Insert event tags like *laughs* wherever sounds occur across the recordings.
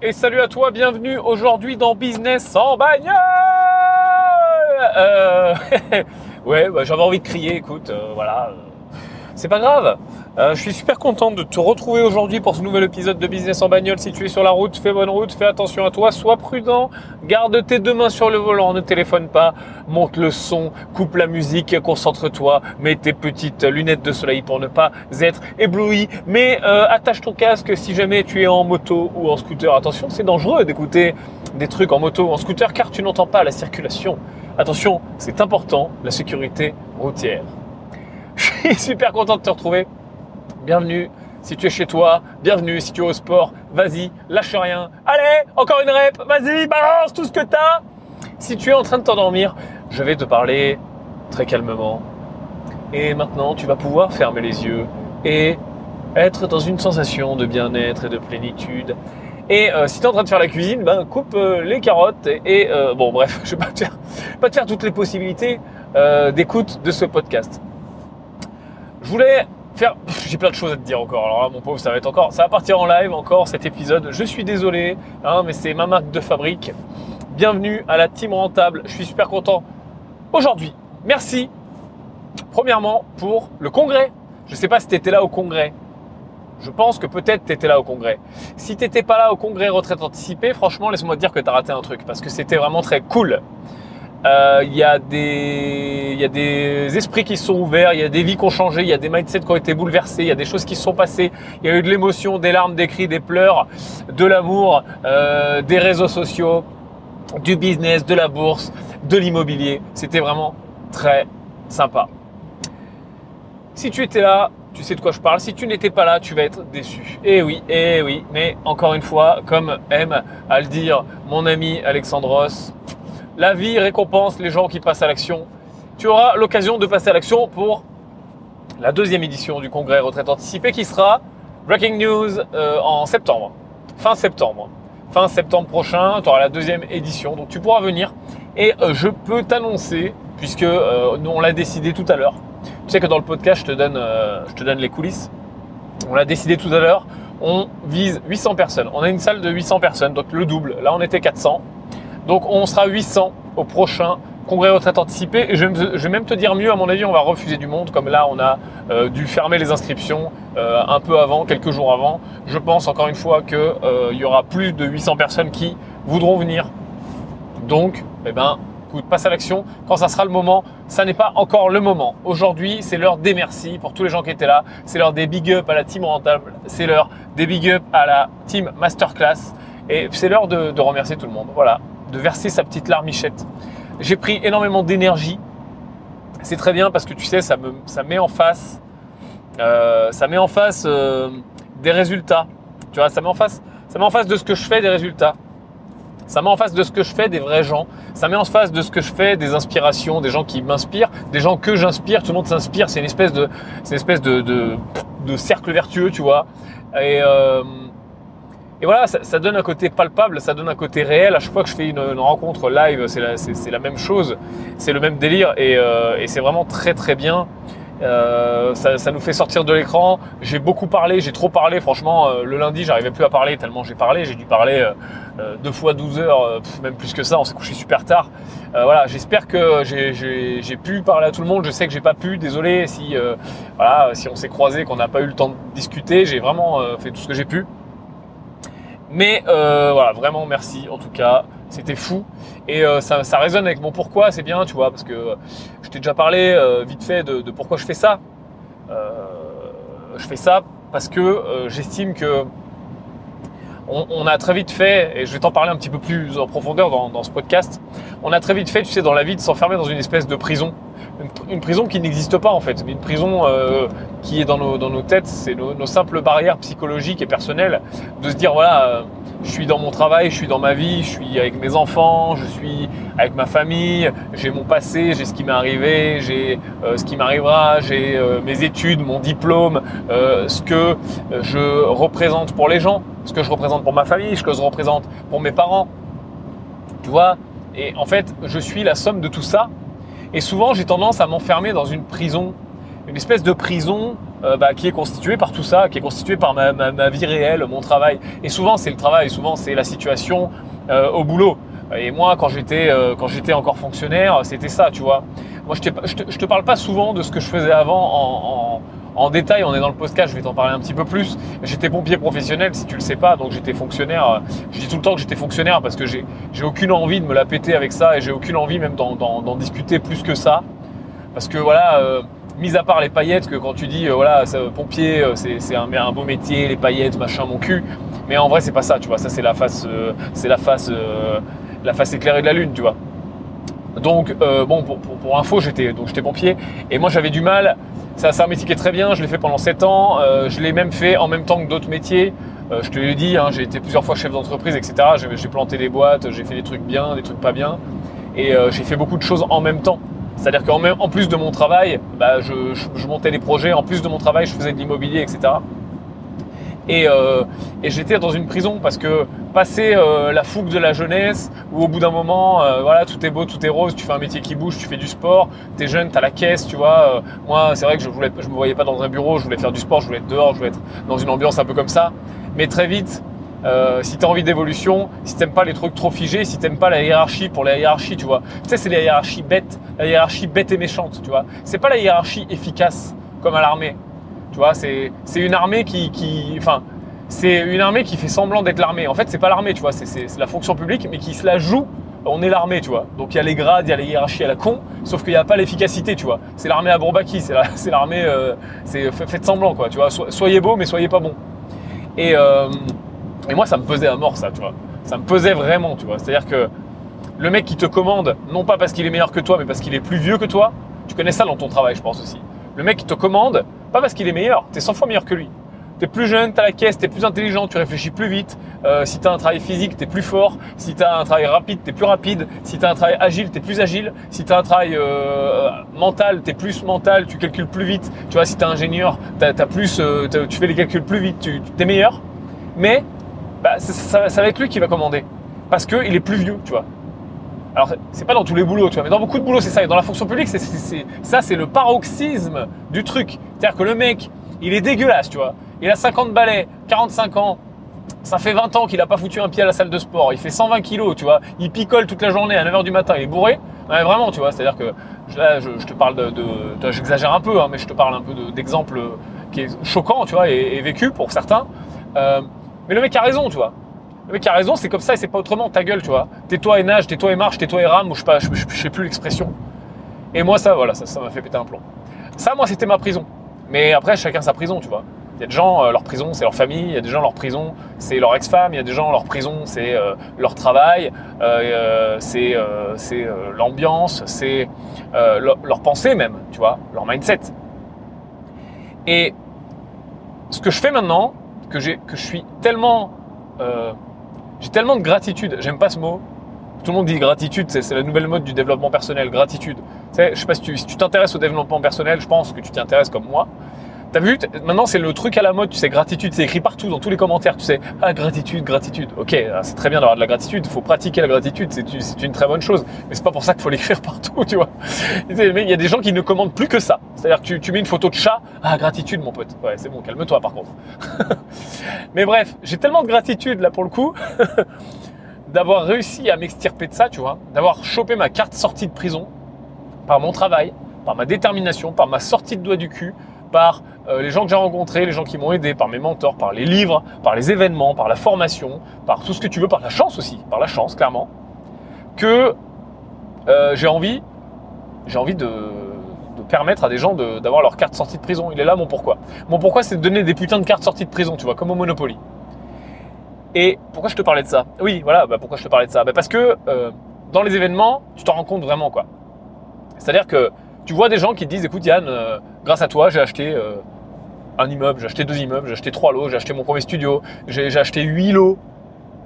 Et salut à toi, bienvenue aujourd'hui dans Business en bagnole euh, *laughs* Ouais, bah, j'avais envie de crier, écoute, euh, voilà. C'est pas grave. Euh, je suis super content de te retrouver aujourd'hui pour ce nouvel épisode de Business en bagnole. Si tu es sur la route, fais bonne route, fais attention à toi, sois prudent, garde tes deux mains sur le volant, ne téléphone pas, monte le son, coupe la musique, concentre-toi, mets tes petites lunettes de soleil pour ne pas être ébloui, mais euh, attache ton casque si jamais tu es en moto ou en scooter. Attention, c'est dangereux d'écouter des trucs en moto ou en scooter car tu n'entends pas la circulation. Attention, c'est important, la sécurité routière. *laughs* Super content de te retrouver. Bienvenue. Si tu es chez toi, bienvenue. Si tu es au sport, vas-y, lâche rien. Allez, encore une rep, vas-y, balance tout ce que tu as. Si tu es en train de t'endormir, je vais te parler très calmement. Et maintenant, tu vas pouvoir fermer les yeux et être dans une sensation de bien-être et de plénitude. Et euh, si tu es en train de faire la cuisine, ben, coupe euh, les carottes et, euh, bon bref, *laughs* je vais te faire, pas te faire toutes les possibilités d'écoute de ce podcast. Je voulais faire. J'ai plein de choses à te dire encore. Alors là, mon pauvre, ça va être encore. Ça va partir en live encore cet épisode. Je suis désolé, hein, mais c'est ma marque de fabrique. Bienvenue à la team rentable. Je suis super content aujourd'hui. Merci. Premièrement pour le congrès. Je ne sais pas si tu là au congrès. Je pense que peut-être tu étais là au congrès. Si tu n'étais pas là au congrès retraite anticipée, franchement, laisse-moi dire que tu as raté un truc parce que c'était vraiment très cool. Euh, il y, a des, y a des esprits qui se sont ouverts, il y a des vies qui ont changé, il y a des mindsets qui ont été bouleversés, il y a des choses qui se sont passées, il y a eu de l'émotion, des larmes, des cris, des pleurs, de l'amour, euh, des réseaux sociaux, du business, de la bourse, de l'immobilier. C'était vraiment très sympa. Si tu étais là, tu sais de quoi je parle. Si tu n'étais pas là, tu vas être déçu. Eh oui, eh oui. Mais encore une fois, comme aime à le dire mon ami Alexandros, la vie récompense les gens qui passent à l'action. Tu auras l'occasion de passer à l'action pour la deuxième édition du congrès retraite anticipée qui sera Breaking News euh, en septembre, fin septembre. Fin septembre prochain, tu auras la deuxième édition, donc tu pourras venir. Et euh, je peux t'annoncer, puisque euh, nous on l'a décidé tout à l'heure, tu sais que dans le podcast je te donne, je te donne les coulisses, on l'a décidé tout à l'heure, on vise 800 personnes. On a une salle de 800 personnes, donc le double. Là on était 400. Donc on sera 800 au prochain congrès retraite anticipé. Et je vais, même te dire mieux, à mon avis, on va refuser du monde, comme là on a euh, dû fermer les inscriptions euh, un peu avant, quelques jours avant. Je pense encore une fois qu'il euh, y aura plus de 800 personnes qui voudront venir. Donc, eh ben, écoute, passe à l'action. Quand ça sera le moment, ça n'est pas encore le moment. Aujourd'hui, c'est l'heure des merci pour tous les gens qui étaient là. C'est l'heure des big up à la team rentable. C'est l'heure des big up à la team masterclass. Et c'est l'heure de remercier tout le monde. Voilà de verser sa petite larmichette. J'ai pris énormément d'énergie. C'est très bien parce que tu sais, ça me ça met en face, euh, ça met en face euh, des résultats. Tu vois, ça met en face, ça met en face de ce que je fais des résultats. Ça met en face de ce que je fais des vrais gens. Ça met en face de ce que je fais des inspirations, des gens qui m'inspirent, des gens que j'inspire. Tout le monde s'inspire. C'est une espèce de, une espèce de, de, cercle vertueux, tu vois. Et euh, et voilà, ça, donne un côté palpable, ça donne un côté réel. À chaque fois que je fais une, rencontre live, c'est la, même chose, c'est le même délire et, euh, c'est vraiment très très bien. Euh, ça, nous fait sortir de l'écran. J'ai beaucoup parlé, j'ai trop parlé. Franchement, euh, le lundi, j'arrivais plus à parler tellement j'ai parlé. J'ai dû parler deux fois 12 heures, même plus que ça. On s'est couché super tard. voilà, j'espère que j'ai pu parler à tout le monde. Je sais que j'ai pas pu. Désolé si si on s'est croisé, qu'on n'a pas eu le temps de discuter. J'ai vraiment fait tout ce que j'ai pu. Mais euh, voilà, vraiment merci en tout cas, c'était fou. Et euh, ça, résonne avec mon pourquoi, c'est bien, tu vois, parce que je t'ai déjà parlé euh, vite fait de, pourquoi je fais ça. je fais ça parce que j'estime que on, a très vite fait, et je vais t'en parler un petit peu plus en profondeur dans, ce podcast, on a très vite fait, tu sais, dans la vie, de s'enfermer dans une espèce de prison une, prison qui n'existe pas en fait, mais une prison euh, qui est dans nos, dans nos têtes, c'est nos, simples barrières psychologiques et personnelles, de se dire voilà, euh, je suis dans mon travail, je suis dans ma vie, je suis avec mes enfants, je suis avec ma famille, j'ai mon passé, j'ai ce qui m'est arrivé, j'ai euh, ce qui m'arrivera, j'ai mes études, mon diplôme, ce que je représente pour les gens, ce que je représente pour ma famille, ce que je représente pour mes parents, tu vois? Et en fait, je suis la somme de tout ça et souvent, j'ai tendance à m'enfermer dans une prison une espèce de prison euh, bah, qui est constituée par tout ça, qui est constituée par ma, ma, vie réelle, mon travail. Et souvent c'est le travail, souvent c'est la situation euh, au boulot. Et moi, quand j'étais euh, quand j'étais encore fonctionnaire, c'était ça, tu vois. Moi, je, je, te, te parle pas souvent de ce que je faisais avant en en détail, on est dans le podcast, je vais t'en parler un petit peu plus. J'étais pompier professionnel, si tu le sais pas, donc j'étais fonctionnaire. Je dis tout le temps que j'étais fonctionnaire parce que j'ai aucune envie de me la péter avec ça et j'ai aucune envie même d'en discuter plus que ça. Parce que voilà, euh, mis à part les paillettes, que quand tu dis, euh, voilà, pompier, euh, c'est un, un, beau métier, les paillettes, machin, mon cul. Mais en vrai, c'est pas ça, tu vois. Ça, c'est la face, c'est la face, la face éclairée de la lune, tu vois. Donc, bon, pour, info, j'étais pompier et moi j'avais du mal c'est un métier très bien, je l'ai fait pendant 7 ans, euh, je l'ai même fait en même temps que d'autres métiers. Euh, je te l'ai dit, hein, j'ai été plusieurs fois chef d'entreprise, etc. J'ai planté des boîtes, j'ai fait des trucs bien, des trucs pas bien. Et euh, j'ai fait beaucoup de choses en même temps. C'est-à-dire qu'en en plus de mon travail, bah, je, montais des projets, en plus de mon travail, je faisais de l'immobilier, etc. Euh, et, j'étais dans une prison parce que passer euh, la fougue de la jeunesse, où au bout d'un moment, euh, voilà, tout est beau, tout est rose, tu fais un métier qui bouge, tu fais du sport, tu es jeune, tu as la caisse, tu vois. moi, c'est vrai que je voulais, je me voyais pas dans un bureau, je voulais faire du sport, je voulais être dehors, je voulais être dans une ambiance un peu comme ça. Mais très vite, si tu envie d'évolution, si t'aimes pas les trucs trop figés, si t'aimes pas la hiérarchie pour la hiérarchie, tu vois. Tu sais, c'est la hiérarchie bête, la hiérarchie bête et méchante, tu vois. C'est pas la hiérarchie efficace comme à l'armée. Tu vois, c'est une armée qui, qui enfin, c'est une armée qui fait semblant d'être l'armée. En fait, c'est pas l'armée, tu vois, c'est la fonction publique, mais qui se la joue. On est l'armée, tu vois. Donc il y a les grades, il y a les hiérarchies à la con, sauf qu'il n'y a pas l'efficacité, tu vois. C'est l'armée à Bourbaki, c'est l'armée, euh, c'est faites semblant, quoi, tu vois. soyez beau, mais soyez pas bon. Et, euh, et moi, ça me pesait à mort, ça, tu vois. Ça me pesait vraiment, tu vois. C'est-à-dire que le mec qui te commande, non pas parce qu'il est meilleur que toi, mais parce qu'il est plus vieux que toi, tu connais ça dans ton travail, je pense aussi. Le mec qui te commande, pas parce qu'il est meilleur, tu es 100 fois meilleur que lui. Tu es plus jeune, tu as la caisse, tu es plus intelligent, tu réfléchis plus vite. Euh, si tu as un travail physique, tu es plus fort. Si tu as un travail rapide, tu es plus rapide. Si tu as un travail agile, tu es plus agile. Si tu as un travail euh, mental, tu es plus mental, tu calcules plus vite. Tu vois, si tu es ingénieur, plus, euh, tu fais les calculs plus vite, tu es meilleur. Mais bah, ça, ça, va être lui qui va commander. Parce qu'il est plus vieux, tu vois. Alors, c'est pas dans tous les boulots, tu vois, mais dans beaucoup de boulots, c'est ça. Et dans la fonction publique, c'est, ça, c'est le paroxysme du truc. C'est-à-dire que le mec, il est dégueulasse, tu vois. Il a 50 balais, 45 ans. Ça fait 20 ans qu'il n'a pas foutu un pied à la salle de sport. Il fait 120 kilos, tu vois. Il picole toute la journée à 9h du matin. Il est bourré. vraiment, tu vois. C'est-à-dire que là, je, te parle de. J'exagère un peu, hein, mais je te parle un peu d'exemples qui est choquant, tu vois, et, vécu pour certains. Euh, mais le mec a raison, tu vois. Le mec a raison, c'est comme ça et c'est pas autrement. Ta gueule, tu vois. Tais-toi et nage, tais-toi et marche, tais-toi et rame, ou je sais plus l'expression. Et moi, ça, voilà, ça m'a fait péter un plomb. Ça, moi, c'était ma prison. Mais après, chacun sa prison, tu vois. Il y a des gens, euh, leur prison, c'est leur famille. Il y a des gens, leur prison, c'est leur ex-femme. Il y a des gens, leur prison, c'est euh, leur travail. Euh, c'est l'ambiance, c'est leur, pensée même, tu vois, leur mindset. Et ce que je fais maintenant, que je suis tellement j'ai tellement de gratitude, j'aime pas ce mot. Tout le monde dit gratitude, c'est la nouvelle mode du développement personnel, gratitude. Tu sais, je sais pas si tu t'intéresses au développement personnel, je pense que tu t'y comme moi. T'as vu Maintenant, c'est le truc à la mode, tu sais, gratitude, c'est écrit partout, dans tous les commentaires, tu sais, ah, gratitude, gratitude. Ok, ah, c'est très bien d'avoir de la gratitude, il faut pratiquer la gratitude, c'est une très bonne chose, mais c'est pas pour ça qu'il faut *laughs* l'écrire partout, tu vois. Il y a des gens qui ne commandent plus que ça. C'est-à-dire que tu, tu, mets une photo de chat, ah, gratitude, mon pote. Ouais, c'est bon, calme-toi par contre. *laughs* mais bref, j'ai tellement de gratitude là pour le coup, *laughs* d'avoir réussi à m'extirper de ça, tu vois, d'avoir chopé ma carte sortie de prison par mon travail, par ma détermination, par ma sortie de doigt du cul, par euh, les gens que j'ai rencontrés, les gens qui m'ont aidé, par mes mentors, par les livres, par les événements, par la formation, par tout ce que tu veux, par la chance aussi, par la chance clairement, que euh, j'ai envie, j'ai envie de, permettre à des gens d'avoir leur carte sortie de prison. Il est là mon pourquoi. Mon pourquoi, c'est de donner des putains de cartes sorties de prison, tu vois, comme au Monopoly. Et pourquoi je te parlais de ça? Oui, voilà, bah, pourquoi je te parlais de ça? Bah, Parce que euh, dans les événements, tu t'en rends compte vraiment, quoi. C'est-à-dire que tu vois des gens qui te disent, écoute Yann, grâce à toi, j'ai acheté un immeuble, j'ai acheté deux immeubles, j'ai acheté trois lots, j'ai acheté mon premier studio, j'ai acheté huit lots.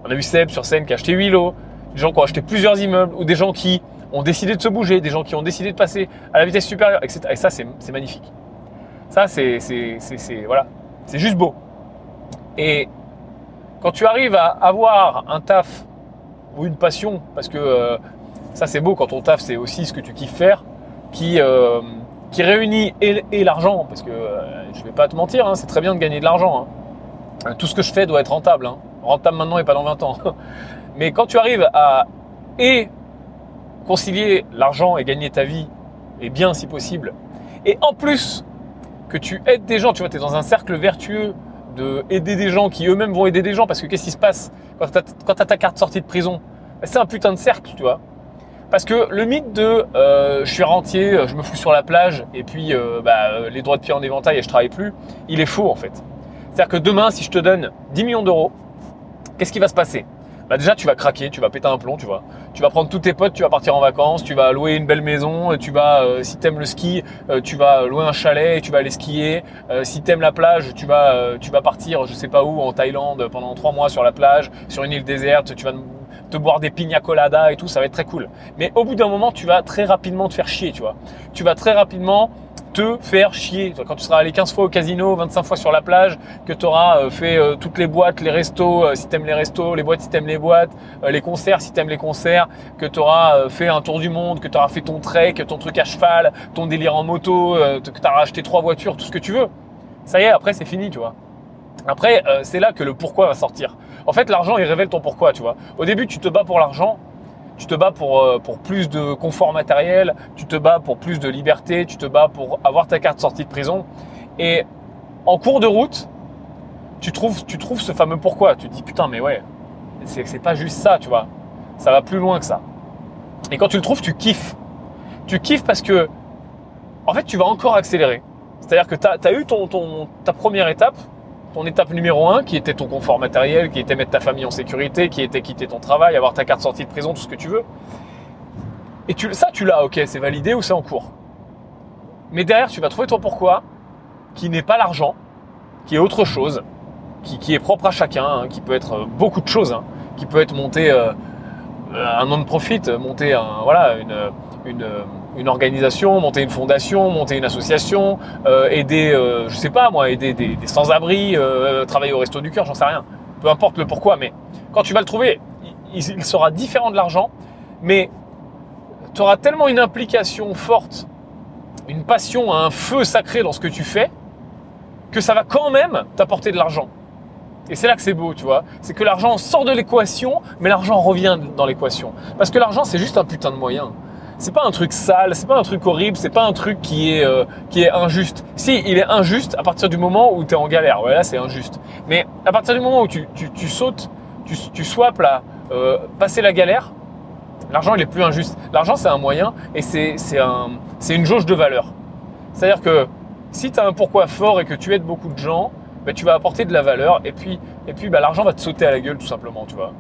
On a vu Seb sur scène qui a acheté huit lots, des gens qui ont acheté plusieurs immeubles ou des gens qui ont décidé de se bouger, des gens qui ont décidé de passer à la vitesse supérieure, etc. Et ça, c'est magnifique. Ça, c'est voilà, c'est juste beau. Et quand tu arrives à avoir un taf ou une passion, parce que euh, ça c'est beau quand ton taf c'est aussi ce que tu kiffes faire, qui, euh, qui réunit et, l'argent, parce que je je vais pas te mentir, hein, c'est très bien de gagner de l'argent. Hein. Tout ce que je fais doit être rentable. Hein. Rentable maintenant et pas dans 20 ans. *laughs* Mais quand tu arrives à concilier l'argent et gagner ta vie, et bien si possible, et en plus que tu aides des gens, tu vois, tu es dans un cercle vertueux de aider des gens qui eux-mêmes vont aider des gens, parce que qu'est-ce qui se passe quand tu as, ta carte sortie de prison? Ben, C'est un putain de cercle, tu vois. Parce que le mythe de euh, je suis rentier, je me fous sur la plage et puis euh, bah, les droits de pied en éventail et je travaille plus, il est faux en fait. C'est-à-dire que demain, si je te donne 10 millions d'euros, qu'est-ce qui va se passer? Bah déjà tu vas craquer, tu vas péter un plomb, tu vois. Tu vas prendre tous tes potes, tu vas partir en vacances, tu vas louer une belle maison, tu vas, euh, si t'aimes le ski, euh, tu vas louer un chalet et tu vas aller skier. Euh, si t'aimes la plage, tu vas, tu vas partir, je sais pas où, en Thaïlande pendant trois mois sur la plage, sur une île déserte, tu vas te boire des pina coladas et tout, ça va être très cool. Mais au bout d'un moment, tu vas très rapidement te faire chier, tu vois. Tu vas très rapidement te faire chier. Quand tu seras allé 15 fois au casino, 25 fois sur la plage, que tu auras euh, fait euh, toutes les boîtes, les restos, euh, si tu aimes les restos, les boîtes si tu aimes les boîtes, les concerts si tu aimes les concerts, que tu auras fait un tour du monde, que tu auras fait ton trek, ton truc à cheval, ton délire en moto, que tu auras acheté trois voitures, tout ce que tu veux. Ça y est, après c'est fini, tu vois. Après, c'est là que le pourquoi va sortir. En fait, l'argent, il révèle ton pourquoi, tu vois. Au début, tu te bats pour l'argent, tu te bats pour, euh, pour plus de confort matériel, tu te bats pour plus de liberté, tu te bats pour avoir ta carte sortie de prison. Et en cours de route, tu trouves, tu trouves ce fameux pourquoi. Tu te dis putain, mais ouais, c'est pas juste ça, tu vois. Ça va plus loin que ça. Et quand tu le trouves, tu kiffes. Tu kiffes parce que, en fait, tu vas encore accélérer. C'est-à-dire que tu as, eu ton, ton, ta première étape, ton étape numéro un, qui était ton confort matériel, qui était mettre ta famille en sécurité, qui était quitter ton travail, avoir ta carte sortie de prison, tout ce que tu veux. Et tu, ça, tu l'as, ok, c'est validé ou c'est en cours. Mais derrière, tu vas trouver ton pourquoi, qui n'est pas l'argent, qui est autre chose, qui, est propre à chacun, hein, qui peut être beaucoup de choses, hein, qui peut être monter euh, un non-profit, monter un, voilà, une, une une organisation, monter une fondation, monter une association, euh, aider, euh, je sais pas moi, aider des, sans-abri, euh, travailler au resto du cœur, j'en sais rien. Peu importe le pourquoi, mais quand tu vas le trouver, il, sera différent de l'argent, mais tu auras tellement une implication forte, une passion, un feu sacré dans ce que tu fais, que ça va quand même t'apporter de l'argent. Et c'est là que c'est beau, tu vois. C'est que l'argent sort de l'équation, mais l'argent revient dans l'équation. Parce que l'argent, c'est juste un putain de moyen c'est pas un truc sale, c'est pas un truc horrible, c'est pas un truc qui est, euh, qui est injuste. Si, il est injuste à partir du moment où tu es en galère. Ouais, là, c'est injuste. Mais à partir du moment où tu, tu, sautes, tu, tu swaps là, euh, passer la galère, l'argent, il est plus injuste. L'argent, c'est un moyen et c'est un, une jauge de valeur. C'est-à-dire que si tu as un pourquoi fort et que tu aides beaucoup de gens, bah, tu vas apporter de la valeur et puis, et puis bah, l'argent va te sauter à la gueule tout simplement, tu vois.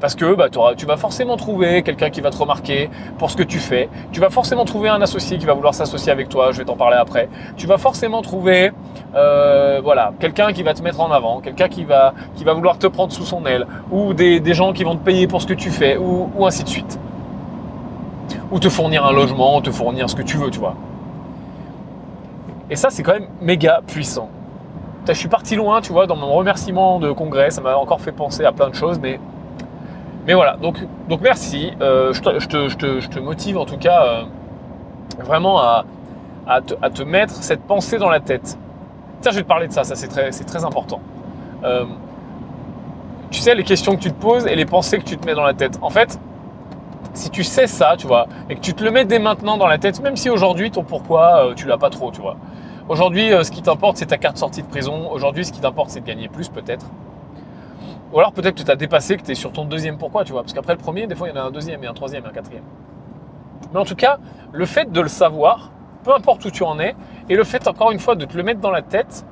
Parce que bah, tu vas forcément trouver quelqu'un qui va te remarquer pour ce que tu fais. Tu vas forcément trouver un associé qui va vouloir s'associer avec toi. Je vais t'en parler après. Tu vas forcément trouver euh, voilà, quelqu'un qui va te mettre en avant, quelqu'un qui va, qui va vouloir te prendre sous son aile, ou des, gens qui vont te payer pour ce que tu fais, ou, ou ainsi de suite. Ou te fournir un logement, te fournir ce que tu veux, tu vois. Et ça, c'est quand même méga puissant. Je suis parti loin, tu vois, dans mon remerciement de congrès, ça m'a encore fait penser à plein de choses, mais mais voilà, donc, merci. Euh, je, te, motive en tout cas euh, vraiment à, te, mettre cette pensée dans la tête. Tiens, je vais te parler de ça, ça c'est très, très important. Euh, tu sais, les questions que tu te poses et les pensées que tu te mets dans la tête. En fait, si tu sais ça, tu vois, et que tu te le mets dès maintenant dans la tête, même si aujourd'hui ton pourquoi, tu l'as pas trop, tu vois. Aujourd'hui, ce qui t'importe, c'est ta carte sortie de prison. Aujourd'hui, ce qui t'importe, c'est de gagner plus, peut-être. Ou alors peut-être que tu as dépassé, que tu es sur ton deuxième pourquoi, tu vois. Parce qu'après le premier, des fois, il y en a un deuxième, et un troisième, et un quatrième. Mais en tout cas, le fait de le savoir, peu importe où tu en es, et le fait encore une fois de te le mettre dans la tête,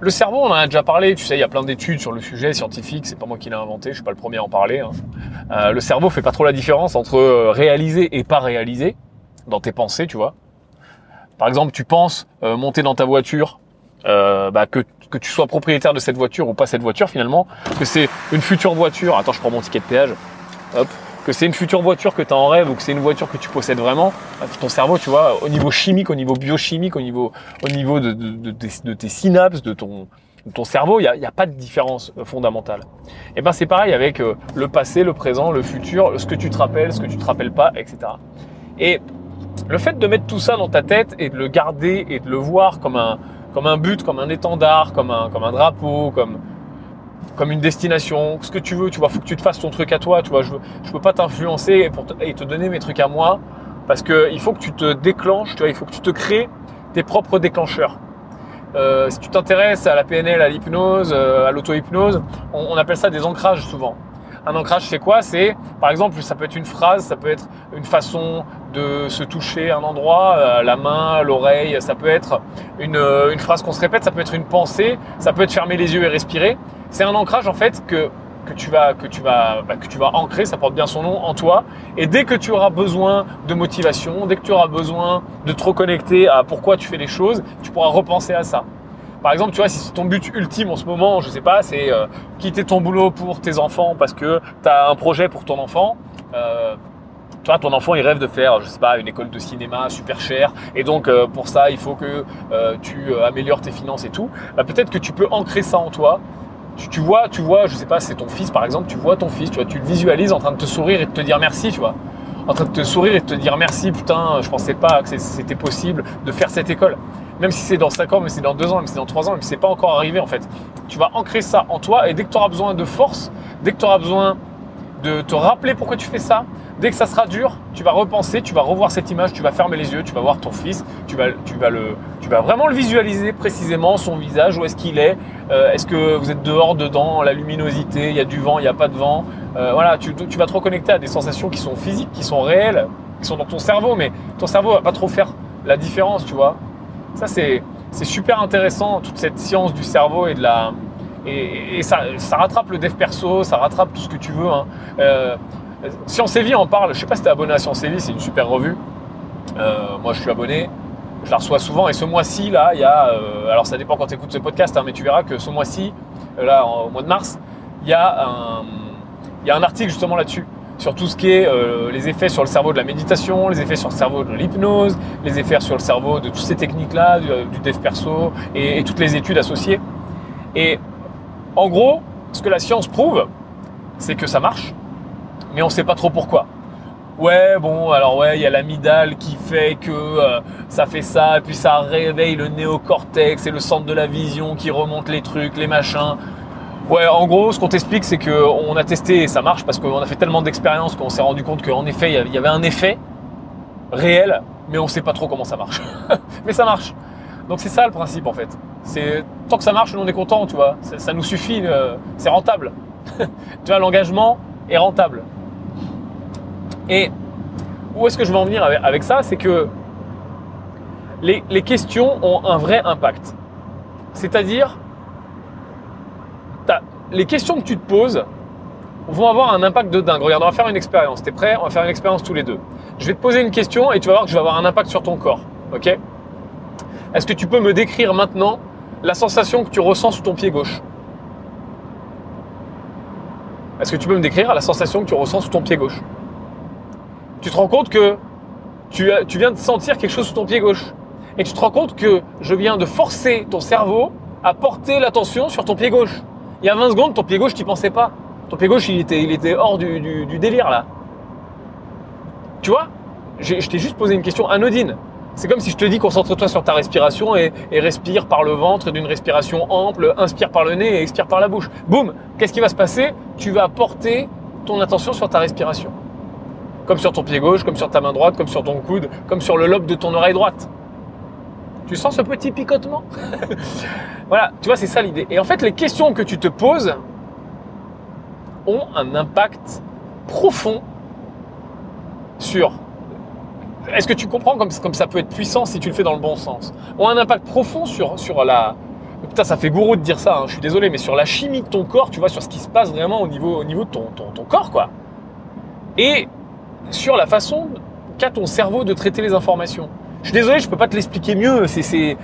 le cerveau, on en a déjà parlé, tu sais, il y a plein d'études sur le sujet scientifique, c'est pas moi qui l'ai inventé, je suis pas le premier à en parler. Hein. Euh, le cerveau fait pas trop la différence entre euh, réaliser et pas réaliser dans tes pensées, tu vois. Par exemple, tu penses euh, monter dans ta voiture, bah, que que tu sois propriétaire de cette voiture ou pas cette voiture finalement, que c'est une future voiture, attends je prends mon ticket de péage, que c'est une future voiture que tu as en rêve ou que c'est une voiture que tu possèdes vraiment, bah, ton cerveau, tu vois, au niveau chimique, au niveau biochimique, au niveau, au niveau de, de, tes synapses, de ton, ton cerveau, il n'y a, pas de différence euh, fondamentale. Et ben c'est pareil avec euh, le passé, le présent, le futur, ce que tu te rappelles, ce que tu te rappelles pas, etc. Et Le fait de mettre tout ça dans ta tête et de le garder et de le voir comme un, comme un but, comme un étendard, comme un, drapeau, comme, une destination, ce que tu veux, tu vois, faut que tu te fasses ton truc à toi, tu vois, je, je peux pas t'influencer et, te donner mes trucs à moi, parce qu'il faut que tu te déclenches, tu vois, il faut que tu te crées tes propres déclencheurs. Euh, si tu t'intéresses à la PNL, à l'hypnose, euh, à l'auto-hypnose, on, appelle ça des ancrages souvent. Un ancrage, c'est quoi? C'est, par exemple, ça peut être une phrase, ça peut être une façon de se toucher un endroit, euh, la main, l'oreille, ça peut être une, une phrase qu'on se répète, ça peut être une pensée, ça peut être fermer les yeux et respirer. C'est un ancrage en fait que que tu vas que tu vas bah, que tu vas ancrer, ça porte bien son nom en toi. Et dès que tu auras besoin de motivation, dès que tu auras besoin de te reconnecter à pourquoi tu fais les choses, tu pourras repenser à ça. Par exemple, tu vois, si ton but ultime en ce moment, je sais pas, c'est euh, quitter ton boulot pour tes enfants parce que tu as un projet pour ton enfant. Euh, tu vois, ton enfant, il rêve de faire, je sais pas, une école de cinéma super chère, et donc euh, pour ça, il faut que tu améliores tes finances et tout. Bah, peut-être que tu peux ancrer ça en toi tu, vois, tu vois, je sais pas, c'est ton fils par exemple, tu vois ton fils, tu vois, tu le visualises en train de te sourire et de te dire merci, tu vois. En train de te sourire et de te dire merci, putain, je pensais pas que c'était possible de faire cette école. Même si c'est dans 5 ans, mais c'est dans 2 ans, si c'est dans 3 ans, si c'est pas encore arrivé en fait. Tu vas ancrer ça en toi et dès que tu auras besoin de force, dès que tu auras besoin de te rappeler pourquoi tu fais ça, dès que ça sera dur, tu vas repenser, tu vas revoir cette image, tu vas fermer les yeux, tu vas voir ton fils, tu vas, tu vas, le, tu vas vraiment le visualiser précisément, son visage, où est-ce qu'il est, euh, est-ce que vous êtes dehors, dedans, la luminosité, il y a du vent, il n'y a pas de vent. Euh, voilà, tu, tu, vas te reconnecter à des sensations qui sont physiques, qui sont réelles, qui sont dans ton cerveau, mais ton cerveau va pas trop faire la différence, tu vois. Ça, c'est super intéressant, toute cette science du cerveau et de la... Et, ça, rattrape le dev perso, ça rattrape tout ce que tu veux. Hein. Euh, Science et Vie en parle. Je sais pas si tu es abonné à Science et Vie, c'est une super revue. Euh, moi, je suis abonné. Je la reçois souvent. Et ce mois-ci, là, il y a. Euh, alors, ça dépend quand tu écoutes ce podcast, hein, mais tu verras que ce mois-ci, là, au mois de mars, il y, a un, y a un article justement là-dessus. Sur tout ce qui est les effets sur le cerveau de la méditation, les effets sur le cerveau de l'hypnose, les effets sur le cerveau de toutes ces techniques-là, du, dev perso et, et toutes les études associées. Et en gros, ce que la science prouve, c'est que ça marche mais on ne sait pas trop pourquoi. Ouais, bon, alors ouais, il y a l'amidale qui fait que euh, ça fait ça, et puis ça réveille le néocortex et le centre de la vision qui remonte les trucs, les machins. Ouais, en gros, ce qu'on t'explique, c'est qu'on a testé et ça marche parce qu'on a fait tellement d'expériences qu'on s'est rendu compte qu'en effet, il y avait un effet réel, mais on ne sait pas trop comment ça marche. *laughs* mais ça marche. Donc c'est ça le principe en fait. C'est tant que ça marche, nous on est content, tu vois. Ça, nous suffit, euh, c'est rentable. *laughs* tu vois, l'engagement est rentable. Et où est-ce que je veux en venir avec, ça? C'est que les, questions ont un vrai impact. C'est-à-dire, les questions que tu te poses vont avoir un impact de dingue. Regarde, on va faire une expérience. Tu es prêt? On va faire une expérience tous les deux. Je vais te poser une question et tu vas voir que je vais avoir un impact sur ton corps. Ok? Est-ce que tu peux me décrire maintenant la sensation que tu ressens sous ton pied gauche Est-ce que tu peux me décrire la sensation que tu ressens sous ton pied gauche tu te rends compte que tu, viens de sentir quelque chose sous ton pied gauche. Et tu te rends compte que je viens de forcer ton cerveau à porter l'attention sur ton pied gauche. Il y a 20 secondes, ton pied gauche, tu pensais pas. Ton pied gauche, il était, il était hors du, délire là. Tu vois Je t'ai juste posé une question anodine. C'est comme si je te dis concentre-toi sur ta respiration et, respire par le ventre d'une respiration ample, inspire par le nez et expire par la bouche. Boum Qu'est-ce qui va se passer? Tu vas porter ton attention sur ta respiration comme sur ton pied gauche, comme sur ta main droite, comme sur ton coude, comme sur le lobe de ton oreille droite. Tu sens ce petit picotement? *laughs* Voilà, tu vois, c'est ça l'idée. Et en fait, les questions que tu te poses ont un impact profond sur... Est-ce que tu comprends comme, comme ça peut être puissant si tu le fais dans le bon sens Ont un impact profond sur, sur la... Putain, ça fait gourou de dire ça, hein, je suis désolé, mais sur la chimie de ton corps, tu vois, sur ce qui se passe vraiment au niveau, au niveau de ton, ton, ton corps, quoi. Et sur la façon qu'a ton cerveau de traiter les informations. Je suis désolé, je peux pas te l'expliquer mieux. C'est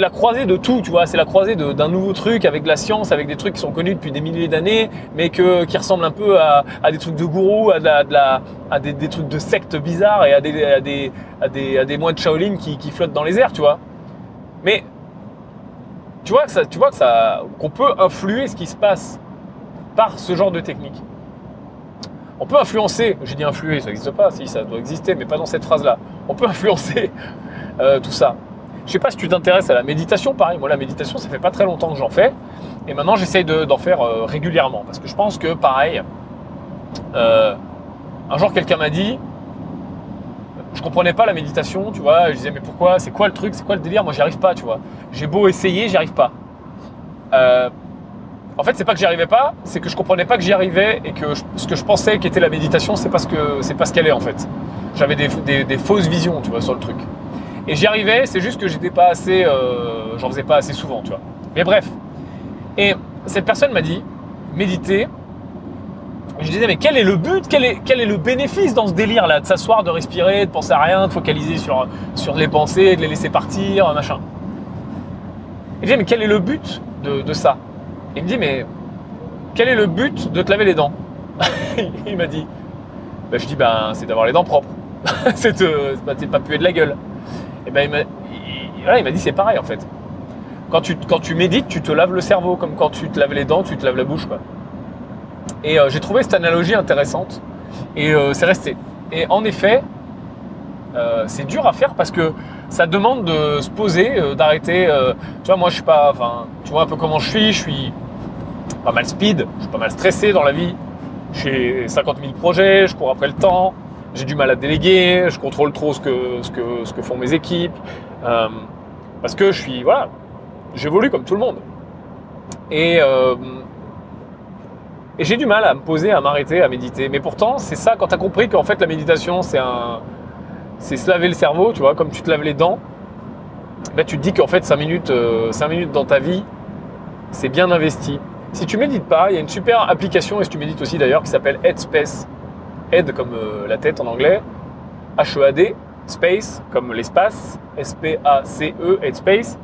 la croisée de tout, tu vois. C'est la croisée d'un nouveau truc avec la science, avec des trucs qui sont connus depuis des milliers d'années, mais qui ressemblent un peu à, des trucs de gourou, à, des, trucs de sectes bizarres et à des, moines de Shaolin qui, qui flottent dans les airs, tu vois. Mais tu vois que ça, tu vois que ça, qu'on peut influer ce qui se passe par ce genre de technique. on peut influencer, j'ai dit influer, ça n'existe pas, si ça doit exister, mais pas dans cette phrase-là. On peut *laughs* influencer euh, tout ça. Je sais pas si tu t'intéresses à la méditation, pareil, moi la méditation, ça fait pas très longtemps que j'en fais, et maintenant j'essaye d'en faire euh, régulièrement, parce que je pense que pareil, euh, un jour quelqu'un m'a dit, je comprenais pas la méditation, tu vois, je disais mais pourquoi, c'est quoi le truc, c'est quoi le délire, moi j'y arrive pas, tu vois. J'ai beau essayer, j'y arrive pas. En fait, c'est pas que j'y arrivais pas, c'est que je comprenais pas que j'y arrivais et que ce que je pensais qu'était la méditation, c'est pas ce que c'est pas ce qu'elle est en fait. J'avais des, fausses visions, tu vois, sur le truc. Et j'y arrivais, c'est juste que j'étais pas assez, euh, j'en faisais pas assez souvent, tu vois. Mais bref. Et cette personne m'a dit, méditer. je disais, mais quel est le but, quel est, le bénéfice dans ce délire là, de s'asseoir, de respirer, de penser à rien, de focaliser sur, les pensées, de les laisser partir, machin. Et je disais, mais quel est le but de, ça? Il me dit, mais quel est le but de te laver les dents? *laughs* Il m'a dit, ben, je dis, ben, c'est d'avoir les dents propres. *laughs* c'est de ne pas puer de la gueule. Et ben, il m'a dit, c'est pareil en fait. Quand tu, quand tu médites, tu te laves le cerveau, comme quand tu te laves les dents, tu te laves la bouche. Quoi. Et euh, j'ai trouvé cette analogie intéressante. Et euh, c'est resté. Et en effet, euh, c'est dur à faire parce que ça demande de se poser, d'arrêter. tu vois, moi, je suis pas. Enfin, tu vois un peu comment je suis. Je suis pas mal speed, je suis pas mal stressé dans la vie. J'ai 50 000 projets, je cours après le temps, j'ai du mal à déléguer, je contrôle trop ce que, ce que, ce que font mes équipes. Euh, parce que je suis, voilà, j'évolue comme tout le monde. Et, euh, et j'ai du mal à me poser, à m'arrêter, à méditer. Mais pourtant, c'est ça, quand tu as compris qu'en fait la méditation, c'est un, c'est se laver le cerveau, tu vois, comme tu te laves les dents, ben, tu te dis qu'en fait 5 minutes, 5 euh, minutes dans ta vie, c'est bien investi. Si tu médites pas, il y a une super application, et si tu médites aussi d'ailleurs, qui s'appelle Headspace. Head comme euh, la tête en anglais, H-E-A-D, Space comme l'espace, S-P-A-C-E, Headspace,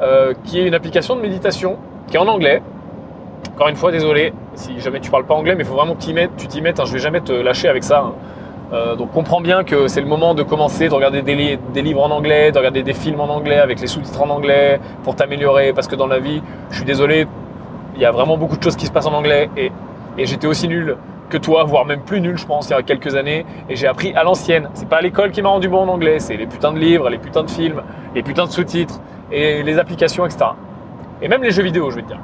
euh, qui est une application de méditation, qui est en anglais. Encore une fois, désolé si jamais tu parles pas anglais, mais il faut vraiment que tu t'y mettes. Hein, je vais jamais te lâcher avec ça. Hein. Euh, donc comprends bien que c'est le moment de commencer, de regarder des, des, livres en anglais, de regarder des films en anglais avec les sous-titres en anglais pour t'améliorer. Parce que dans la vie, je suis désolé, il y a vraiment beaucoup de choses qui se passent en anglais et, j'étais aussi nul que toi, voire même plus nul, je pense, il y a quelques années. Et j'ai appris à l'ancienne. C'est pas l'école qui m'a rendu bon en anglais, c'est les putains de livres, les putains de films, les putains de sous-titres et les applications, etc. Et même les jeux vidéo, je vais te dire.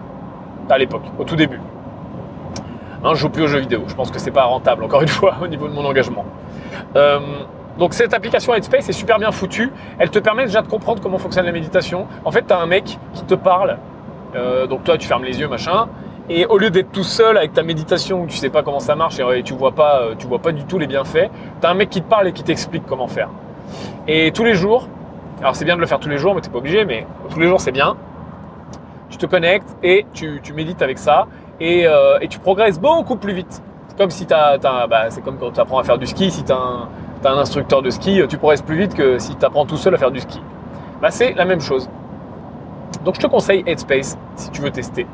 À l'époque, au tout début. Hein, je joue plus aux jeux vidéo. Je pense que c'est pas rentable, encore une *laughs* fois, au niveau de mon engagement. Euh, donc cette application Headspace est super bien foutue. Elle te permet déjà de comprendre comment fonctionne la méditation. En fait, tu as un mec qui te parle euh, donc toi, tu fermes les yeux, machin. Et au lieu d'être tout seul avec ta méditation où tu sais pas comment ça marche et tu vois pas, euh, tu vois pas du tout les bienfaits, tu as un mec qui te parle et qui t'explique comment faire. Et tous les jours, alors c'est bien de le faire tous les jours, mais t'es pas obligé, mais tous les jours c'est bien. Tu te connectes et tu, médites avec ça euh, et, tu progresses beaucoup plus vite. C'est comme si t'as, bah, c'est comme quand tu apprends à faire du ski, si tu as, un instructeur de ski, tu progresses plus vite que si tu apprends tout seul à faire du ski. Bah, c'est la même chose. Donc je te conseille Headspace si tu veux tester.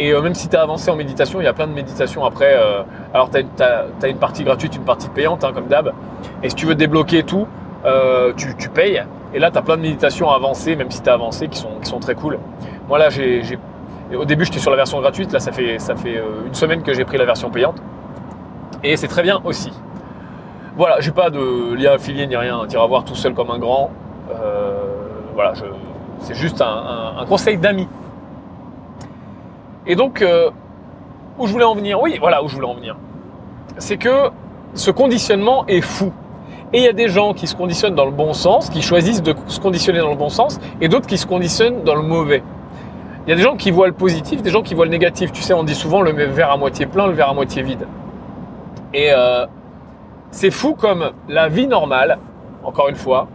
Et euh, même si tu as avancé en méditation, il y a plein de méditations après. Euh, alors tu as, une partie gratuite, une partie payante, hein, comme d'hab. Et si tu veux débloquer tout, euh, tu, payes. Et là, tu as plein de méditations avancées, même si tu as avancé, qui sont, très cool. Moi là, au début, j'étais sur la version gratuite. Là, ça fait, une semaine que j'ai pris la version payante. Et c'est très bien aussi. Voilà, j'ai pas de lien affilié ni rien. Tu iras voir tout seul comme un grand. voilà, c'est juste un, conseil d'amis. Et donc, euh, où je voulais en venir Oui, voilà où je voulais en venir. C'est que ce conditionnement est fou. Et il y a des gens qui se conditionnent dans le bon sens, qui choisissent de se conditionner dans le bon sens, et d'autres qui se conditionnent dans le mauvais. Il y a des gens qui voient le positif, des gens qui voient le négatif. Tu sais, on dit souvent le verre à moitié plein, le verre à moitié vide. Et euh, c'est fou comme la vie normale, encore une fois,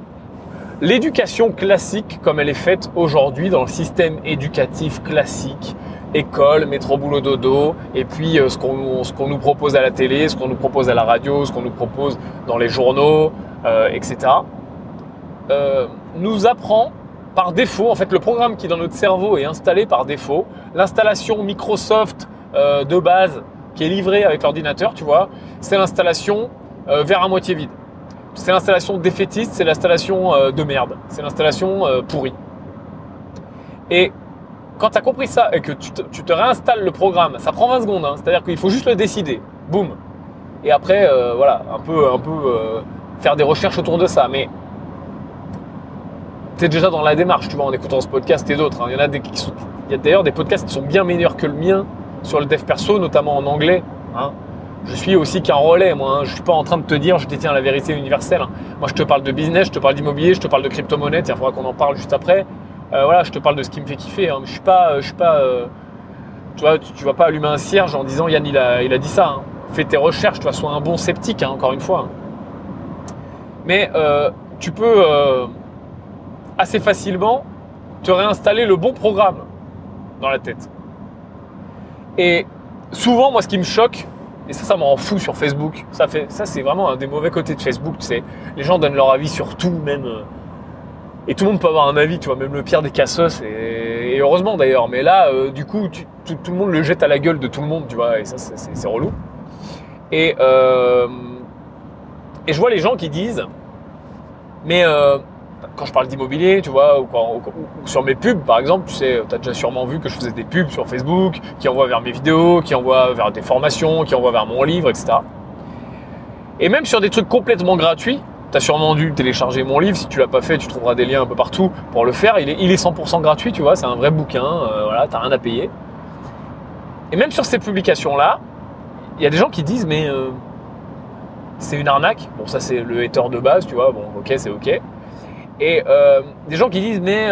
L'éducation classique, comme elle est faite aujourd'hui dans le système éducatif classique, école, métro, boulot, dodo, et puis euh, ce qu'on nous propose à la télé, ce qu'on nous propose à la radio, ce qu'on nous propose dans les journaux, euh, etc., euh, nous apprend par défaut, en fait le programme qui dans notre cerveau est installé par défaut, l'installation Microsoft de base qui est livrée avec l'ordinateur, tu vois, c'est l'installation vers à moitié vide c'est l'installation défaitiste, c'est l'installation euh, de merde, c'est l'installation euh, pourrie. Et quand tu as compris ça et que tu te, réinstalles le programme, ça prend 20 secondes, hein. c'est-à-dire qu'il faut juste le décider, boum. et après, euh, voilà, un peu, euh, faire des recherches autour de ça. Mais tu es déjà dans la démarche, tu vois, en écoutant ce podcast et d'autres. hein. Il y a d'ailleurs des podcasts qui sont bien meilleurs que le mien sur le dev perso, notamment en anglais. hein. Je suis aussi qu'un relais, moi. hein. Je suis pas en train de te dire je détiens la vérité universelle. Moi, je te parle de business, je te parle d'immobilier, je te parle de crypto-monnaie. Il faudra qu'on en parle juste après. Euh, voilà, je te parle de ce qui me fait kiffer. hein. Je suis pas, euh, je suis pas, euh, tu vois, vas pas allumer un cierge en disant Yann, il a, dit ça. hein. Fais tes recherches, tu vois, sois un bon sceptique, hein, encore une fois. Mais tu peux assez facilement te réinstaller le bon programme dans la tête. Et souvent, moi, ce qui me choque, et ça, ça me rend fou sur Facebook, ça, ça c'est vraiment un des mauvais côtés de Facebook. Les gens donnent leur avis sur tout, même. Et tout le monde peut avoir un avis, tu vois, même le pire des cassos, et, heureusement d'ailleurs. Mais là, euh, du coup, tout, le monde le jette à la gueule de tout le monde, tu vois, et ça, c'est- relou. Et, euh, et je vois les gens qui disent, mais euh, quand je parle d'immobilier, tu vois, ou, quand- ou sur mes pubs, par exemple, tu sais, tu as déjà sûrement vu que je faisais des pubs sur Facebook, qui envoient vers mes vidéos, qui envoient vers des formations, qui envoient vers mon livre, etc. Et même sur des trucs complètement gratuits, tu as sûrement dû télécharger mon livre, si tu l'as pas fait, tu trouveras des liens un peu partout pour le faire. Il est, il est 100% gratuit, tu vois, c'est un vrai bouquin, euh, voilà, t'as rien à payer. Et même sur ces publications-là, il y a des gens qui disent, mais euh, c'est une arnaque. Bon, ça c'est le hater de base, tu vois, bon, ok, c'est ok. Et euh, des gens qui disent, mais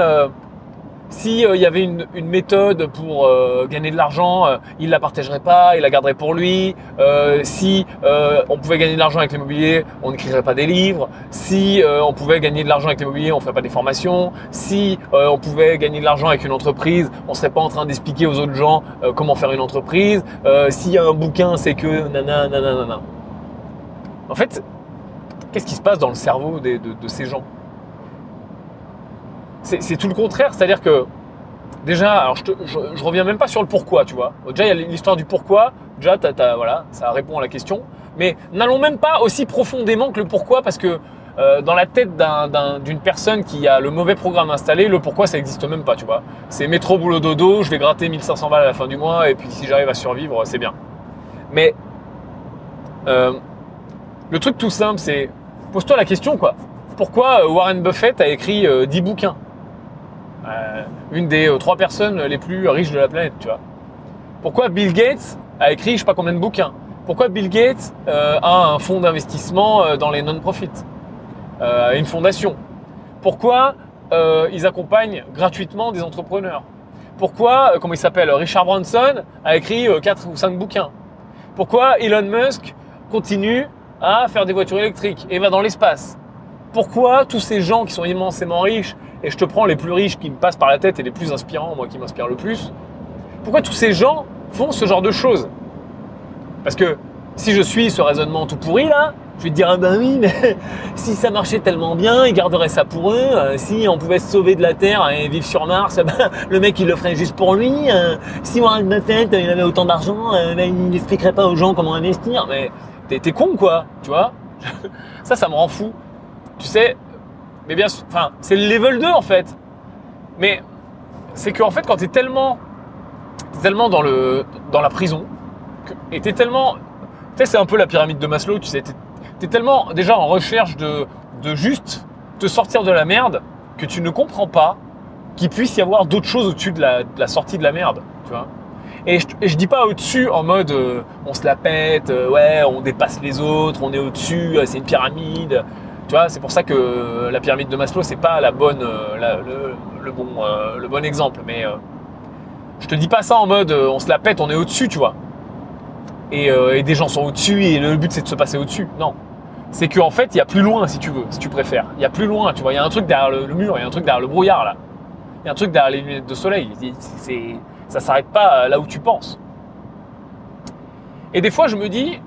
euh, si euh, y avait une, méthode pour euh, gagner de l'argent, euh, il la partagerait pas, il la garderait pour lui. Euh, si on pouvait gagner de l'argent avec l'immobilier, on n'écrirait pas des livres. Si on pouvait gagner de l'argent avec l'immobilier, on ferait pas des formations. Si on pouvait gagner de l'argent avec une entreprise, on serait pas en train d'expliquer aux autres gens comment faire une entreprise. S'il y a un bouquin, c'est que nana nana nana. En fait, qu'est-ce qui se passe dans le cerveau de ces gens? C'est tout le contraire, c'est-à-dire que déjà, alors je, te- reviens même pas sur le pourquoi, tu vois. Déjà, il y a l'histoire du pourquoi. Déjà, voilà, ça répond à la question. Mais n'allons même pas aussi profondément que le pourquoi, parce que euh, dans la tête d'un- d'un- d'une personne qui a le mauvais programme installé, le pourquoi ça existe même pas, tu vois. C'est métro boulot dodo, je vais gratter 1500 balles à la fin du mois, et puis si j'arrive à survivre, c'est bien. Mais euh, le truc tout simple, c'est pose-toi la question, quoi. Pourquoi euh, Warren Buffett a écrit euh, 10 bouquins? Une des euh, trois personnes les plus riches de la planète, tu vois. Pourquoi Bill Gates a écrit je sais pas combien de bouquins? Pourquoi Bill Gates euh, a un fonds d'investissement euh, dans les non-profits? Euh, Une fondation. Pourquoi euh, ils accompagnent gratuitement des entrepreneurs? Pourquoi, euh, comment il s'appelle, Richard Branson a écrit 4 ou 5 bouquins? Pourquoi Elon Musk continue à faire des voitures électriques et va dans l'espace? Pourquoi tous ces gens qui sont immensément riches, et je te prends les plus riches qui me passent par la tête et les plus inspirants, moi qui m'inspirent le plus, pourquoi tous ces gens font ce genre de choses? Parce que si je suis ce raisonnement tout pourri là, je vais te dire ah ben oui, *laughs* mais si ça marchait tellement bien, ils garderaient ça pour eux. Euh, si on pouvait se sauver de la Terre et vivre sur Mars, *laughs* eh ben, le mec il le ferait juste pour lui. Euh, si Warren Buffett il avait autant d'argent, euh, ben, il n'expliquerait pas aux gens comment investir. Mais t'es con quoi, tu vois? *laughs* Ça, ça me rend fou. Tu sais, mais bien sûr, enfin, c'est le level 2 en fait. Mais c'est qu'en fait, quand t'es tellement, t'es tellement dans, le, dans la prison, que, et t'es tellement. Tu sais, c'est un peu la pyramide de Maslow, tu sais. T'es, t'es tellement déjà en recherche de, de juste te sortir de la merde que tu ne comprends pas qu'il puisse y avoir d'autres choses au-dessus de la, sortie de la merde, tu vois. Et je, et dis pas au-dessus en mode euh, on se la pète, euh, ouais, on dépasse les autres, on est au-dessus, euh, c'est une pyramide. Tu vois, c'est pour ça que euh, la pyramide de Maslow, c'est pas la bonne, euh, le, bon, euh, le bon exemple. Mais je te dis pas ça en mode on se la pète, on est au-dessus, tu vois. Et, des gens sont au-dessus et le but c'est de se passer au-dessus. Non. C'est qu'en fait, il y a plus loin si tu veux, si tu préfères. Il y a plus loin, tu vois. Il y a un truc derrière le, le mur, il y a un truc derrière le brouillard là. Il y a un truc derrière les lunettes de soleil. C'est, ça s'arrête pas là où tu penses. Et des fois, je me dis,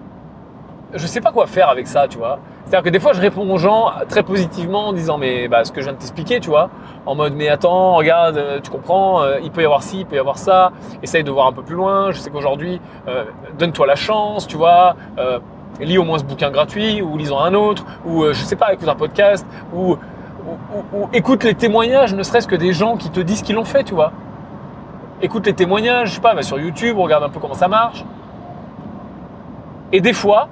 je sais pas quoi faire avec ça, tu vois. C'est-à-dire que des fois, je réponds aux gens très positivement en disant, mais bah, ce que je viens de t'expliquer, tu vois, en mode, mais attends, regarde, euh, tu comprends, euh, il peut y avoir ci, il peut y avoir ça, essaye de voir un peu plus loin. Je sais qu'aujourd'hui, euh, donne-toi la chance, tu vois, lis au moins ce bouquin gratuit, ou lisons un autre, ou je sais pas, écoute un podcast, ou, ou- ou- ou écoute les témoignages, ne serait-ce que des gens qui te disent qu'ils l'ont fait, tu vois. Écoute les témoignages, je sais pas, va sur YouTube, regarde un peu comment ça marche. Et des fois,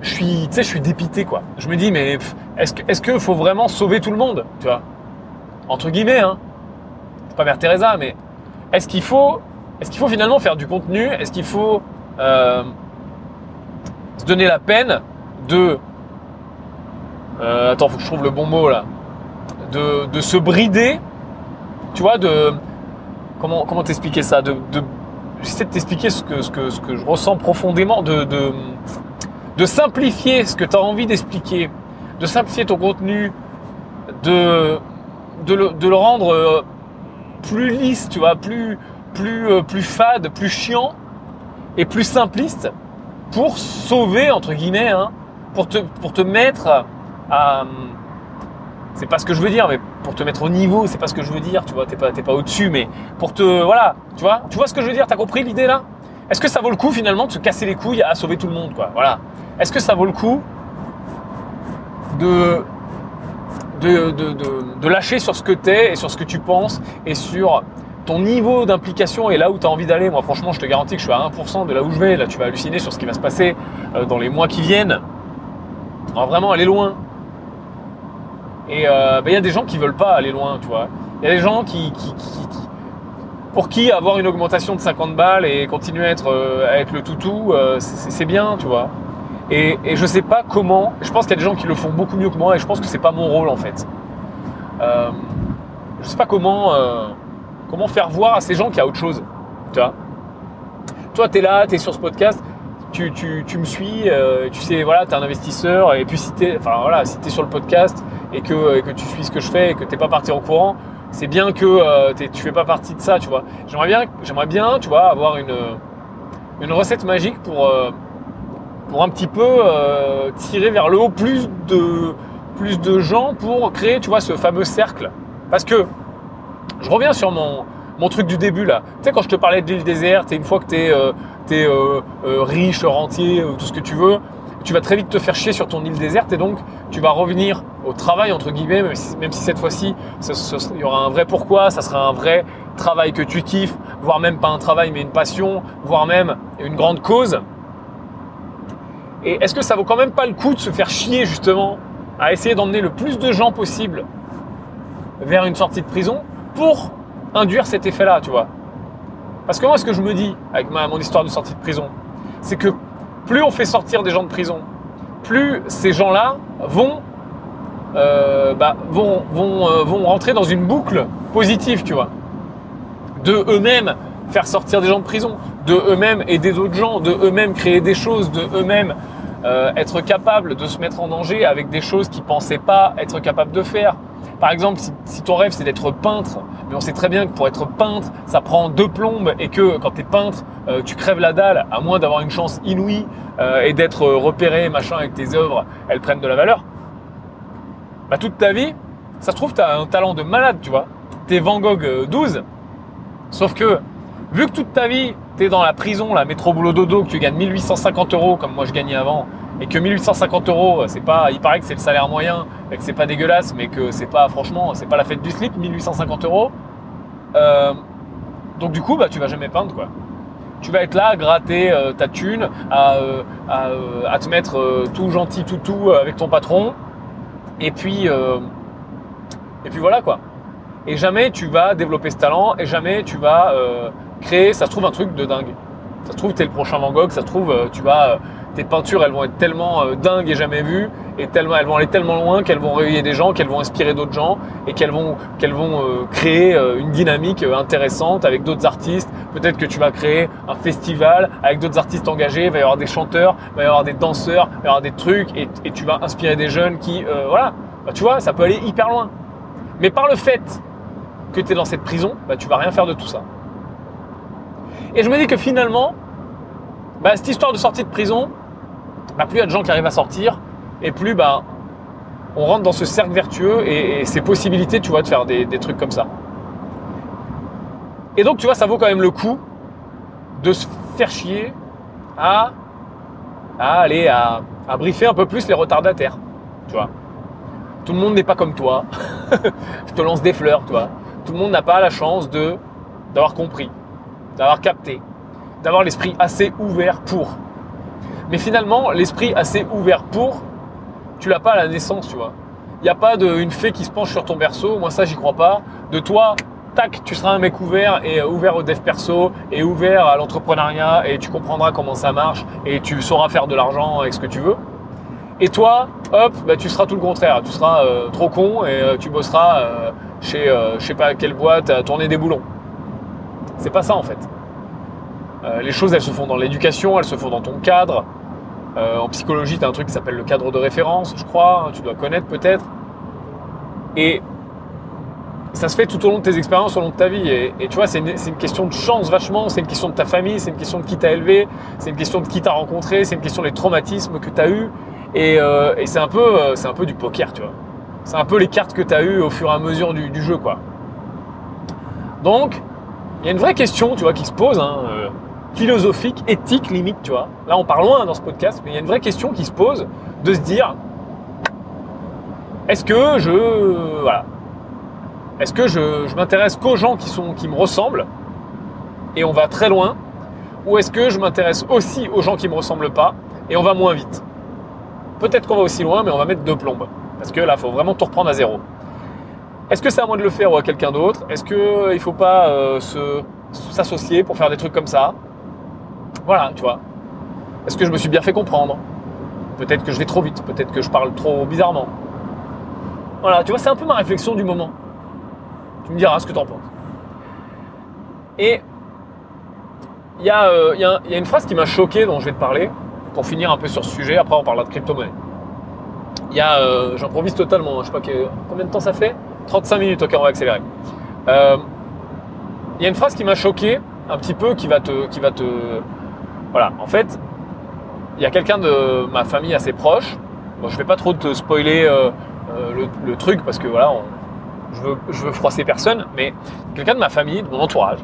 je suis, je suis dépité, quoi. Je me dis, mais est-ce que, est-ce qu'il faut vraiment sauver tout le monde, tu vois? Entre guillemets, hein. C'est pas Mère Teresa, mais est-ce qu'il faut, est-ce qu'il faut finalement faire du contenu? Est-ce qu'il faut euh, se donner la peine de, euh, attends, faut que je trouve le bon mot là, de, de se brider, tu vois, de, comment, comment t'expliquer ça? De J'essaie de t'expliquer ce que, ce, que, ce que je ressens profondément, de, de, de simplifier ce que tu as envie d'expliquer, de simplifier ton contenu, de, le, rendre euh, plus lisse, tu vois, plus, plus, euh, plus fade, plus chiant et plus simpliste pour sauver, entre guillemets, hein, pour, te, mettre à. C'est pas ce que je veux dire, mais pour te mettre au niveau, c'est pas ce que je veux dire, tu vois, t'es pas, pas au-dessus, mais pour te. Voilà, tu vois, tu vois ce que je veux dire, t'as compris l'idée là? Est-ce que ça vaut le coup finalement de se casser les couilles à sauver tout le monde, quoi? Voilà. Est-ce que ça vaut le coup de, lâcher sur ce que tu es et sur ce que tu penses et sur ton niveau d'implication et là où tu as envie d'aller? Moi, franchement, je te garantis que je suis à 1% de là où je vais. Là, tu vas halluciner sur ce qui va se passer euh, dans les mois qui viennent. Va vraiment aller loin. Et euh, ben, il y a des gens qui veulent pas aller loin, tu vois. Il y a des gens qui, pour qui avoir une augmentation de 50 balles et continuer à être, euh, le toutou, c'est bien, tu vois. Et, et je sais pas comment. Je pense qu'il y a des gens qui le font beaucoup mieux que moi et je pense que c'est pas mon rôle en fait. Euh, je sais pas comment, euh, comment faire voir à ces gens qu'il y a autre chose. Tu vois Toi, tu es là, tu es sur ce podcast, tu, tu, tu me suis, euh, tu sais, voilà, tu es un investisseur et puis si tu voilà, si sur le podcast et que, que tu suis ce que je fais et que tu pas parti au courant, c'est bien que euh, tu fais pas partie de ça, tu vois. J'aimerais bien, avoir une, une recette magique pour euh, un petit peu euh, tirer vers le haut plus de, plus gens pour créer, ce fameux cercle. Parce que je reviens sur mon, truc du début là. Tu sais, quand je te parlais de l'île déserte, une fois que tu es, euh, euh, riche, rentier, tout ce que tu veux, tu vas très vite te faire chier sur ton île déserte et donc tu vas revenir au travail, entre guillemets, même si, cette fois-ci, il y aura un vrai pourquoi, ça sera un vrai travail que tu kiffes, voire même pas un travail mais une passion, voire même une grande cause. Et est-ce que ça vaut quand même pas le coup de se faire chier justement à essayer d'emmener le plus de gens possible vers une sortie de prison pour induire cet effet-là, tu vois? Parce que moi, ce que je me dis avec ma, mon histoire de sortie de prison, c'est que plus on fait sortir des gens de prison, plus ces gens-là vont, euh, bah, euh, vont rentrer dans une boucle positive, tu vois. De eux-mêmes faire sortir des gens de prison, de eux-mêmes aider d'autres gens, de eux-mêmes créer des choses, de eux-mêmes euh, être capable de se mettre en danger avec des choses qu'ils pensaient pas être capable de faire. Par exemple, si, ton rêve c'est d'être peintre, mais on sait très bien que pour être peintre, ça prend deux plombes et que quand tu es peintre, euh, tu crèves la dalle, à moins d'avoir une chance inouïe euh, et d'être repéré, machin, avec tes œuvres, elles prennent de la valeur. Bah, toute ta vie, ça se trouve, tu as un talent de malade, tu vois. T'es Van Gogh 12, sauf que vu que toute ta vie, tu es dans la prison, la métro boulot dodo, que tu gagnes 1850 euros comme moi je gagnais avant, et que 1850 euros, c'est pas, il paraît que c'est le salaire moyen, et que c'est pas dégueulasse, mais que c'est pas, franchement, c'est pas la fête du slip, 1850 euros. Euh, donc du coup, bah, tu vas jamais peindre, quoi. Tu vas être là à gratter euh, ta thune, à, euh, à, te mettre tout gentil, tout tout avec ton patron, et puis, et puis voilà, quoi. Et jamais tu vas développer ce talent, et jamais tu vas créer, ça se trouve, un truc de dingue. Ça se trouve, tu es le prochain Van Gogh, ça se trouve, tu vas tes peintures, elles vont être tellement euh, dingues et jamais vues, et tellement, elles vont aller tellement loin qu'elles vont réveiller des gens, qu'elles vont inspirer d'autres gens, et qu'elles vont, qu'elles vont euh, créer euh, une dynamique intéressante avec d'autres artistes. Peut-être que tu vas créer un festival avec d'autres artistes engagés, il va y avoir des chanteurs, il va y avoir des danseurs, il va y avoir des trucs, et, tu vas inspirer des jeunes qui, voilà, bah, tu vois, ça peut aller hyper loin. Mais par le fait que tu es dans cette prison, bah, tu vas rien faire de tout ça. Et je me dis que finalement, bah, cette histoire de sortie de prison, bah, plus il y a de gens qui arrivent à sortir, et plus bah, on rentre dans ce cercle vertueux et, ces possibilités, tu vois, de faire des, trucs comme ça. Et donc, tu vois, ça vaut quand même le coup de se faire chier à, aller à, briefer un peu plus les retardataires, tu. Tout le monde n'est pas comme toi. *laughs* Je te lance des fleurs, tu vois. Tout le monde n'a pas la chance de d'avoir compris, d'avoir capté, d'avoir l'esprit assez ouvert pour. Mais finalement, l'esprit assez ouvert pour, tu l'as pas à la naissance, tu vois. Il n'y a pas de, une fée qui se penche sur ton berceau, moi ça j'y crois pas. De toi, tac, tu seras un mec ouvert et euh, ouvert au dev perso et ouvert à l'entrepreneuriat et tu comprendras comment ça marche et tu sauras faire de l'argent avec ce que tu veux. Et toi, hop, bah, tu seras tout le contraire. Tu seras euh, trop con et euh, tu bosseras chez je sais pas quelle boîte à tourner des boulons. C'est pas ça en fait. Les choses, elles se font dans l'éducation, elles se font dans ton cadre. en psychologie, tu as un truc qui s'appelle le cadre de référence, je crois. Hein, tu dois connaître peut-être. Et ça se fait tout au long de tes expériences, au long de ta vie. Et, tu vois, c'est une, question de chance vachement, c'est une question de ta famille, c'est une question de qui t'a élevé, c'est une question de qui t'a rencontré, c'est une question des traumatismes que tu as eus. Et, euh, c'est un, peu, euh, un peu du poker, tu vois. C'est un peu les cartes que tu as eues au fur et à mesure du, jeu, quoi. Donc, il y a une vraie question, tu vois, qui se pose, hein, euh, philosophique, éthique, limite, tu vois. Là, on part loin dans ce podcast, mais il y a une vraie question qui se pose de se dire, est-ce que je... Voilà est-ce que je, m'intéresse qu'aux gens qui, sont, qui me ressemblent et on va très loin Ou est-ce que je m'intéresse aussi aux gens qui me ressemblent pas et on va moins vite? Peut-être qu'on va aussi loin, mais on va mettre deux plombes. Parce que là, il faut vraiment tout reprendre à zéro. Est-ce que c'est à moi de le faire ou à quelqu'un d'autre? Est-ce qu'il ne faut pas euh, s'associer pour faire des trucs comme ça? Voilà, tu vois. Est-ce que je me suis bien fait comprendre? Peut-être que je vais trop vite, peut-être que je parle trop bizarrement. Voilà, tu vois, c'est un peu ma réflexion du moment. Tu me diras ce que tu en penses. Et il y, euh, y, a une phrase qui m'a choqué dont je vais te parler pour finir un peu sur ce sujet. Après, on parlera de crypto-monnaie. Il y a, euh, j'improvise totalement, hein, je sais pas combien de temps ça fait? 35 minutes, ok, on va accélérer. Euh, il y a une phrase qui m'a choqué un petit peu, qui va te, qui va te, voilà. En fait, il y a quelqu'un de ma famille assez proche. Bon, je vais pas trop te spoiler le, le, truc parce que voilà, on, je veux, froisser personne, mais quelqu'un de ma famille, de mon entourage,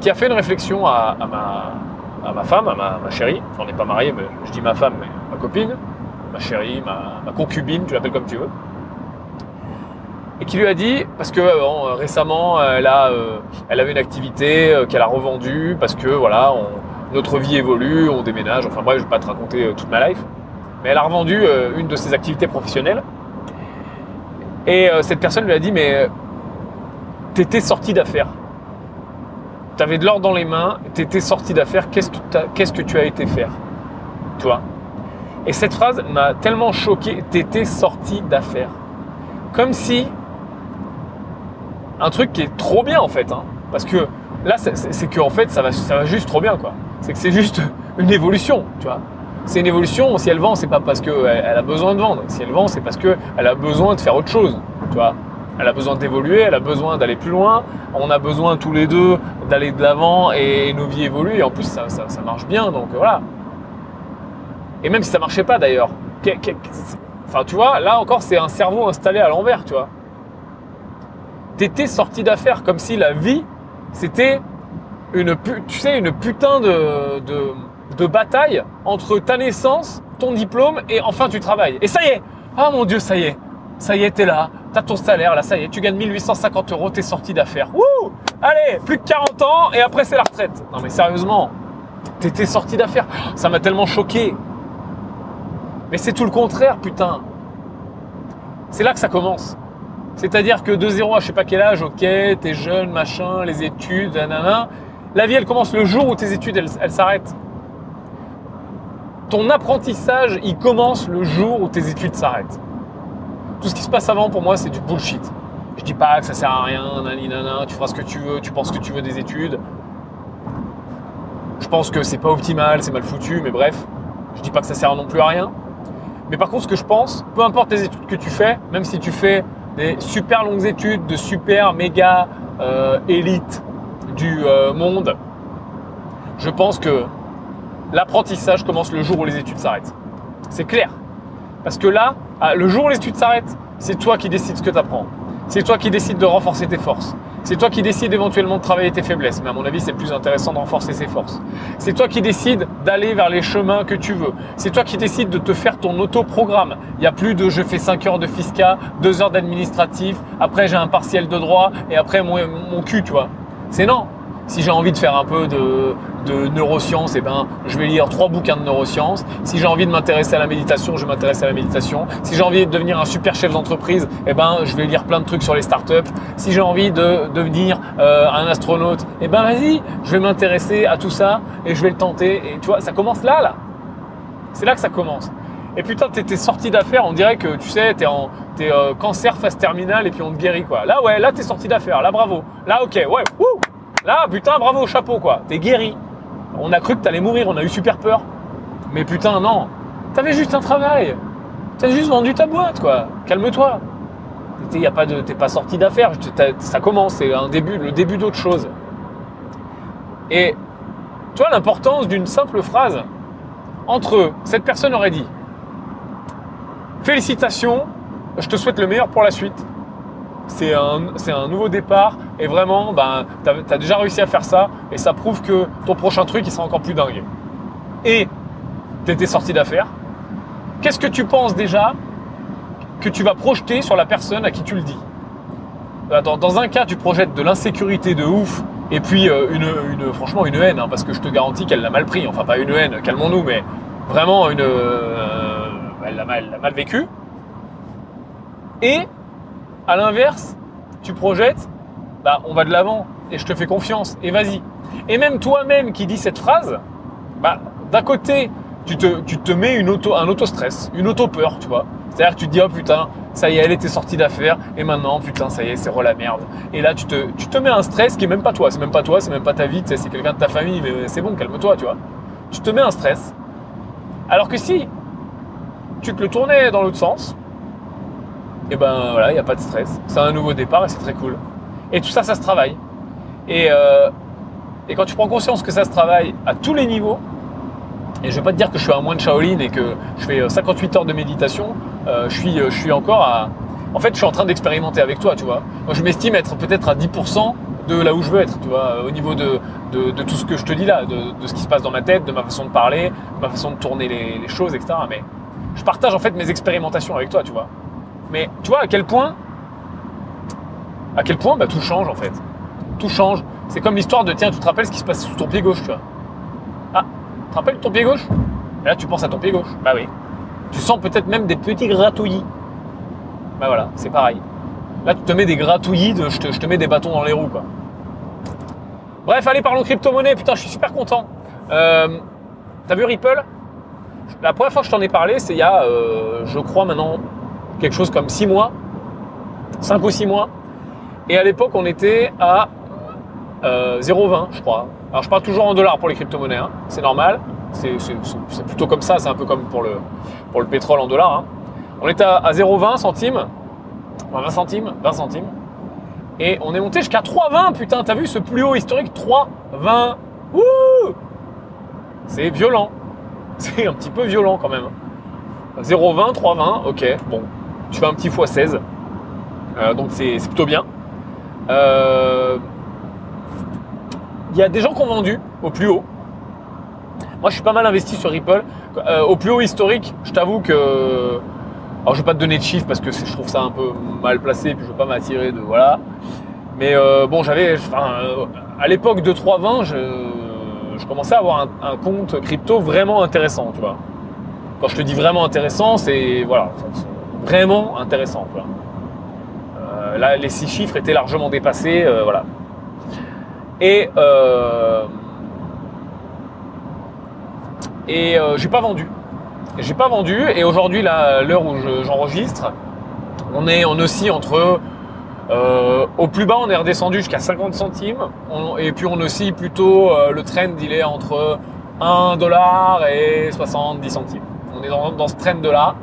qui a fait une réflexion à, ma, femme, à ma, chérie, on n'est pas marié, mais je dis ma femme, ma copine, ma chérie, ma, concubine, tu l'appelles comme tu veux, et qui lui a dit, parce que récemment, elle, a, euh, avait une activité euh, qu'elle a revendue, parce que voilà, notre vie évolue, on déménage, enfin bref, je ne vais pas te raconter euh, toute ma life, mais elle a revendu une de ses activités professionnelles, et euh, cette personne lui a dit, mais t'étais sorti d'affaires. T'avais de l'or dans les mains, t'étais sorti d'affaires, qu'est-ce que, qu'est-ce que tu as été faire? Tu vois? Et cette phrase m'a tellement choqué, t'étais sorti d'affaires. Comme si un truc qui est trop bien en fait. Hein. parce que là, c'est, que en fait, ça va, ça va juste trop bien quoi. C'est que c'est juste une évolution, tu vois c'est une évolution. Si elle vend, c'est pas parce qu'elle elle a besoin de vendre. Si elle vend, c'est parce qu'elle a besoin de faire autre chose. Tu vois elle a besoin d'évoluer, elle a besoin d'aller plus loin. On a besoin tous les deux d'aller de l'avant et nos vies évoluent. En plus, ça, marche bien. Donc voilà. Et même si ça marchait pas d'ailleurs. Enfin, tu vois, là encore, c'est un cerveau installé à l'envers, tu vois. T'étais sorti d'affaires comme si la vie, c'était une, tu sais, une putain de de bataille entre ta naissance, ton diplôme et enfin tu travailles. Et ça y est Ah mon Dieu, ça y est Ça y est, t'es là, t'as ton salaire, là, ça y est, tu gagnes 1850 euros, t'es sorti d'affaires. Wouh Allez, plus de 40 ans et après c'est la retraite. Non mais sérieusement, t'étais sorti d'affaires. Ça m'a tellement choqué. Mais c'est tout le contraire, putain. C'est là que ça commence. C'est-à-dire que de 0 à je sais pas quel âge, ok, t'es jeune, machin, les études, nanana. La vie, elle commence le jour où tes études, elles s'arrêtent ton apprentissage, il commence le jour où tes études s'arrêtent. Tout ce qui se passe avant, pour moi, c'est du bullshit. Je dis pas que ça sert à rien, nani nana, tu feras ce que tu veux, tu penses que tu veux des études. Je pense que c'est pas optimal, c'est mal foutu, mais bref, je dis pas que ça sert non plus à rien. Mais par contre, ce que je pense, peu importe les études que tu fais, même si tu fais des super longues études de super méga euh, élite du euh, monde, je pense que l'apprentissage commence le jour où les études s'arrêtent. C'est clair. Parce que là, ah, le jour où les études s'arrêtent, c'est toi qui décides ce que tu apprends. C'est toi qui décides de renforcer tes forces. C'est toi qui décides éventuellement de travailler tes faiblesses. Mais à mon avis, c'est plus intéressant de renforcer ses forces. C'est toi qui décides d'aller vers les chemins que tu veux. C'est toi qui décides de te faire ton auto-programme. Il n'y a plus de je fais 5 heures de fisca, 2 heures d'administratif, après j'ai un partiel de droit et après mon, mon cul, tu vois. C'est non. Si j'ai envie de faire un peu de, neurosciences, eh ben, je vais lire trois bouquins de neurosciences. Si j'ai envie de m'intéresser à la méditation, je vais m'intéresser à la méditation. Si j'ai envie de devenir un super chef d'entreprise, eh ben, je vais lire plein de trucs sur les startups. Si j'ai envie de devenir euh, un astronaute, eh ben, vas-y, je vais m'intéresser à tout ça et je vais le tenter. Et tu vois, ça commence là, là. C'est là que ça commence. Et putain, t'es sorti d'affaires, on dirait que tu sais, t'es en es, euh, cancer phase terminale et puis on te guérit quoi. Là ouais, là t'es sorti d'affaires, là bravo. Là ok, ouais, wouh Là putain, bravo au chapeau quoi, t'es guéri. On a cru que t'allais mourir, on a eu super peur. Mais putain, non. T'avais juste un travail. T'as juste vendu ta boîte, quoi. Calme-toi. T'es pas, de, pas sorti d'affaires. Ça commence, c'est un début, le début d'autre chose. Et tu vois l'importance d'une simple phrase. Entre cette personne aurait dit Félicitations, je te souhaite le meilleur pour la suite. C'est un, nouveau départ et vraiment, ben, tu as, déjà réussi à faire ça et ça prouve que ton prochain truc, il sera encore plus dingue. Et tu étais sorti d'affaires. Qu'est-ce que tu penses déjà que tu vas projeter sur la personne à qui tu le dis? Dans, un cas, tu projettes de l'insécurité de ouf et puis euh, une, franchement une haine, hein, parce que je te garantis qu'elle l'a mal pris. Enfin, pas une haine, calmons-nous, mais vraiment une. Euh, elle l'a mal, mal vécu. Et à l'inverse, tu projettes, bah, on va de l'avant et je te fais confiance et vas-y. Et même toi-même qui dis cette phrase, bah, d'un côté, tu te, mets une auto, un auto-stress, une auto-peur, tu vois. C'est-à-dire que tu te dis, oh putain, ça y est, elle était sortie d'affaires, et maintenant, putain, ça y est, c'est re la merde. Et là, tu te, tu mets un stress qui est même pas toi, c'est même pas toi, c'est même pas ta vie, c'est quelqu'un de ta famille, mais c'est bon, calme-toi, tu vois. Tu te mets un stress. Alors que si tu te le tournais dans l'autre sens, et ben voilà, il n'y a pas de stress. C'est un nouveau départ et c'est très cool. Et tout ça, ça se travaille. Et, euh, quand tu prends conscience que ça se travaille à tous les niveaux, et je ne vais pas te dire que je suis un moine Shaolin et que je fais 58 euh, heures de méditation, euh, je, suis, je suis encore à... En fait, je suis en train d'expérimenter avec toi, tu vois. Moi, je m'estime être peut-être à 10% de là où je veux être, tu vois, au niveau de, tout ce que je te dis là, de, de, ce qui se passe dans ma tête, de ma façon de parler, de ma façon de tourner les, les choses, etc. Mais je partage en fait mes expérimentations avec toi, tu vois. Mais tu vois à quel point, à quel point bah, tout change en fait. Tout change. C'est comme l'histoire de tiens, tu te rappelles ce qui se passe sous ton pied gauche, tu vois. Ah, tu te rappelles ton pied gauche? Et là, tu penses à ton pied gauche. Bah oui. Tu sens peut-être même des petits gratouillis. Bah voilà, c'est pareil. Là, tu te mets des gratouillis, je, te, mets des bâtons dans les roues, quoi. Bref, allez, parlons crypto-monnaie. Putain, je suis super content. Euh, T'as vu Ripple? La première fois que je t'en ai parlé, c'est il y a, euh, je crois maintenant, quelque chose comme 6 mois, 5 ou 6 mois. Et à l'époque, on était à 0,20, euh, je crois. Alors, je parle toujours en dollars pour les crypto-monnaies, hein. c'est normal. C'est plutôt comme ça, c'est un peu comme pour le, pétrole en dollars. Hein. On était à, 0,20 centimes, 20 centimes, 20 centimes. Et on est monté jusqu'à 3,20, putain, t'as vu ce plus haut historique? 3,20 Ouh C'est violent. *laughs* C'est un petit peu violent quand même. 0,20, 3,20, ok, bon, tu fais un petit x16. Euh, donc c'est plutôt bien. Euh, il y a des gens qui ont vendu au plus haut. Moi, je suis pas mal investi sur Ripple. Euh, au plus haut historique, je t'avoue que. Alors, je vais pas te donner de chiffres parce que je trouve ça un peu mal placé, puis je veux pas m'attirer de. Voilà. Mais bon, j'avais. à l'époque de 3,20, je, je commençais à avoir un, compte crypto vraiment intéressant, tu vois. Quand je te dis vraiment intéressant, c'est. Voilà vraiment intéressant. Euh, là, les six chiffres étaient largement dépassés. Euh, voilà. Et, euh, et j'ai pas vendu. J'ai pas vendu. Et aujourd'hui, l'heure où j'enregistre, on est en aussi entre. Au plus bas, on est redescendu jusqu'à 50 centimes. et puis on oscille plutôt, le trend, il est entre 1 dollar et 70 centimes. On est dans, ce trend là.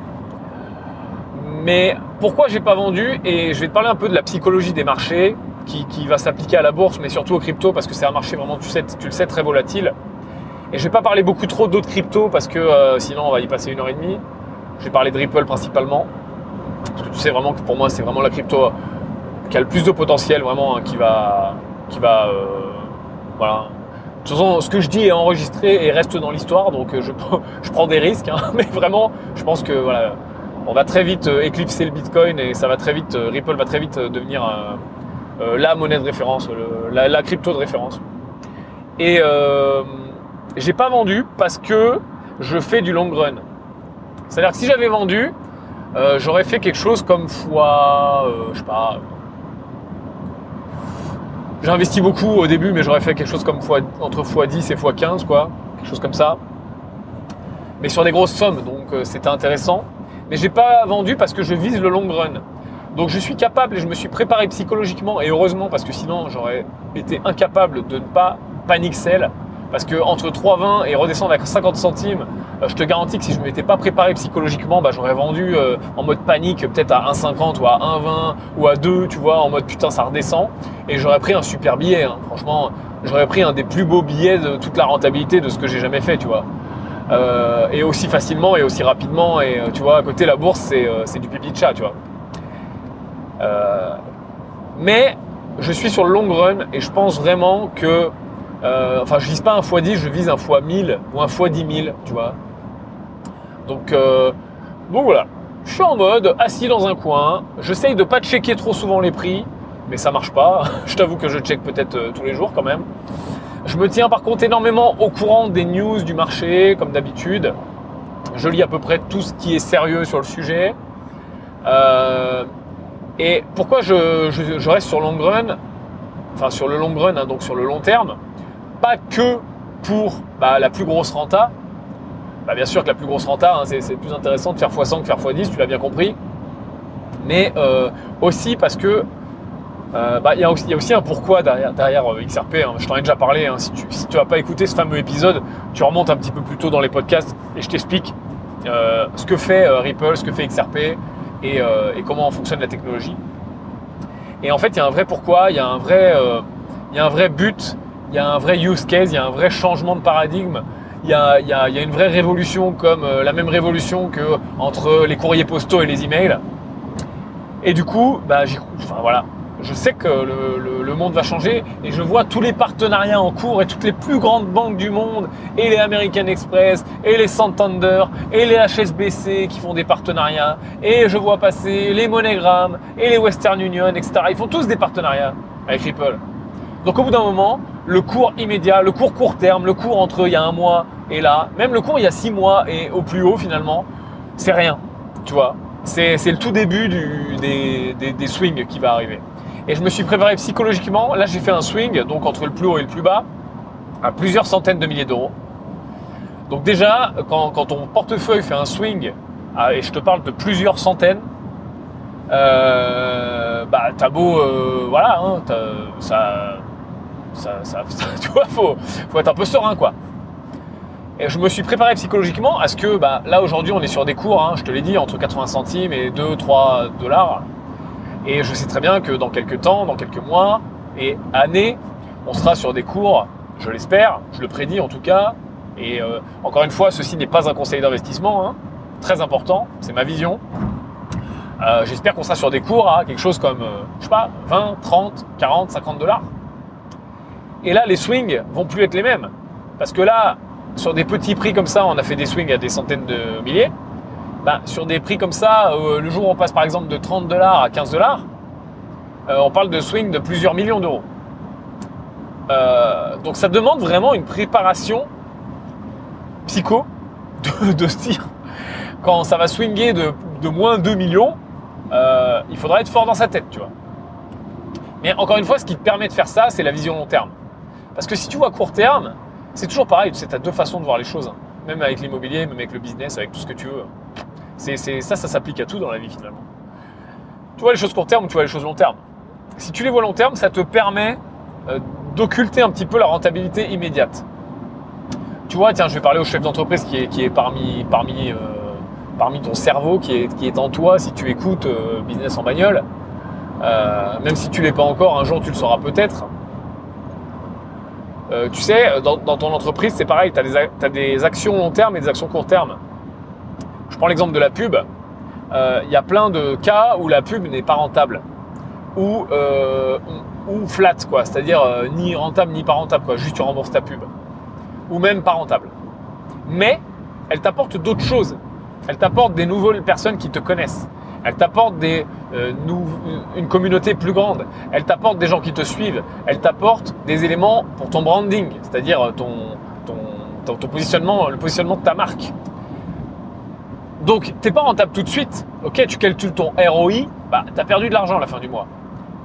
Mais pourquoi j'ai pas vendu? Et je vais te parler un peu de la psychologie des marchés qui, va s'appliquer à la bourse, mais surtout au crypto parce que c'est un marché vraiment, tu le sais, très volatile. Et je vais pas parler beaucoup trop d'autres cryptos parce que euh, sinon on va y passer une heure et demie. Je vais parler de Ripple principalement. Parce que tu sais vraiment que pour moi c'est vraiment la crypto qui a le plus de potentiel vraiment hein, qui va. Qui va euh, voilà. De toute façon, ce que je dis est enregistré et reste dans l'histoire, donc euh, je, *laughs* je, prends des risques. Hein, *laughs* mais vraiment, je pense que voilà, on va très vite euh, éclipser le Bitcoin et ça va très vite, Ripple va très vite devenir la monnaie de référence, la, crypto de référence. Et j'ai pas vendu parce que je fais du long run. C'est-à-dire que si j'avais vendu, j'aurais fait quelque chose comme fois, je sais pas. J'ai investi beaucoup au début, mais j'aurais fait quelque chose comme entre x10 et x15, quoi. Quelque chose comme ça. Mais sur des grosses sommes, donc euh, c'était intéressant. Mais j'ai pas vendu parce que je vise le long run. Donc je suis capable et je me suis préparé psychologiquement, et heureusement parce que sinon j'aurais été incapable de ne pas panique sell parce que entre 3,20 et redescendre à 50 centimes, euh, je te garantis que si je ne m'étais pas préparé psychologiquement, bah, j'aurais vendu euh, en mode panique peut-être à 1,50 ou à 1,20 ou à 2, tu vois, en mode putain ça redescend. Et j'aurais pris un super billet. Hein. Franchement, j'aurais pris un des plus beaux billets de toute la rentabilité de ce que j'ai jamais fait, tu vois. Euh, et aussi facilement et aussi rapidement. Et tu vois, à côté la bourse, c'est du pipi de chat, tu vois. mais je suis sur le long run et je pense vraiment que euh, enfin, je vise pas un x10, je vise un x1000 ou un x10 000, tu vois. Donc, euh, bon voilà. Je suis en mode assis dans un coin. J'essaye de pas checker trop souvent les prix, mais ça marche pas. *laughs* je t'avoue que je check peut-être euh, tous les jours quand même. Je me tiens par contre énormément au courant des news du marché, comme d'habitude. Je lis à peu près tout ce qui est sérieux sur le sujet. et pourquoi je, reste sur long run? Enfin, sur le long run, hein, donc sur le long terme pas que pour bah, la plus grosse renta. Bah, bien sûr que la plus grosse renta, hein, c'est plus intéressant de faire x100 que faire x10, tu l'as bien compris. Mais euh, aussi parce que euh, bah, il y, a aussi un pourquoi derrière, euh, XRP. Hein. Je t'en ai déjà parlé. Hein. Si tu n'as pas écouté ce fameux épisode, tu remontes un petit peu plus tôt dans les podcasts et je t'explique ce que fait Ripple, ce que fait XRP et, comment fonctionne la technologie. Et en fait, il y a un vrai pourquoi, il y a un vrai, il y a un vrai but il y a un vrai use case, il y a un vrai changement de paradigme. Il y a, une vraie révolution comme euh, la même révolution que entre les courriers postaux et les emails. Et du coup, bah, enfin, voilà, je sais que le, monde va changer et je vois tous les partenariats en cours et toutes les plus grandes banques du monde et les American Express et les Santander et les HSBC qui font des partenariats et je vois passer les MoneyGram et les Western Union, etc. Ils font tous des partenariats avec Ripple. Donc au bout d'un moment, le cours immédiat, le cours court terme, le cours entre il y a un mois et là, même le cours il y a six mois et au plus haut finalement, c'est rien, tu vois. C'est le tout début des, des, swings qui va arriver. Et je me suis préparé psychologiquement. Là, j'ai fait un swing, donc entre le plus haut et le plus bas, à plusieurs centaines de milliers d'euros. Donc déjà, quand, ton portefeuille fait un swing, ah, et je te parle de plusieurs centaines, euh, bah t'as beau, euh, voilà, hein, ça, *laughs* ça, tu vois, faut, faut être un peu serein, quoi. Et je me suis préparé psychologiquement à ce que, bah, là aujourd'hui, on est sur des cours, hein, je te l'ai dit, entre 80 centimes et 2-3 dollars. Et je sais très bien que dans quelques temps, dans quelques mois et années, on sera sur des cours, je l'espère, je le prédis en tout cas. Et euh, encore une fois, ceci n'est pas un conseil d'investissement, hein, très important, c'est ma vision. Euh, j'espère qu'on sera sur des cours à quelque chose comme, euh, je sais pas, 20, 30, 40, 50 dollars. Et là, les swings vont plus être les mêmes. Parce que là, sur des petits prix comme ça, on a fait des swings à des centaines de milliers. Ben, sur des prix comme ça, euh, le jour où on passe par exemple de 30 dollars à 15 dollars, euh, on parle de swings de plusieurs millions d'euros. Euh, donc ça demande vraiment une préparation psycho de, de se dire quand ça va swinger de, de moins 2 millions, il faudra être fort dans sa tête, tu vois. Mais encore une fois, ce qui te permet de faire ça, c'est la vision long terme. Parce que si tu vois court terme, c'est toujours pareil, tu as deux façons de voir les choses. Hein. Même avec l'immobilier, même avec le business, avec tout ce que tu veux. C'est, ça, ça s'applique à tout dans la vie finalement. Tu vois les choses court terme ou tu vois les choses long terme? Si tu les vois long terme, ça te permet euh, d'occulter un petit peu la rentabilité immédiate. Tu vois, tiens, je vais parler au chef d'entreprise qui est, parmi, parmi, euh, parmi ton cerveau, qui est, qui est en toi si tu écoutes euh, Business en bagnole. même si tu l'es pas encore, un jour tu le sauras peut-être. Euh, tu sais, dans, ton entreprise, c'est pareil, tu as, des actions long terme et des actions court terme. Je prends l'exemple de la pub. Euh, il y a plein de cas où la pub n'est pas rentable. Ou, euh, ou flat, quoi. C'est-à-dire ni rentable ni pas rentable, quoi. Juste tu rembourses ta pub. Ou même pas rentable. Mais elle t'apporte d'autres choses. Elle t'apporte des nouvelles personnes qui te connaissent. Elle t'apporte euh, une communauté plus grande. Elle t'apporte des gens qui te suivent. Elle t'apporte des éléments pour ton branding, c'est-à-dire ton, ton, positionnement, le positionnement de ta marque. Donc, t'es pas rentable tout de suite. Ok, tu calcules ton ROI, bah, tu as perdu de l'argent à la fin du mois.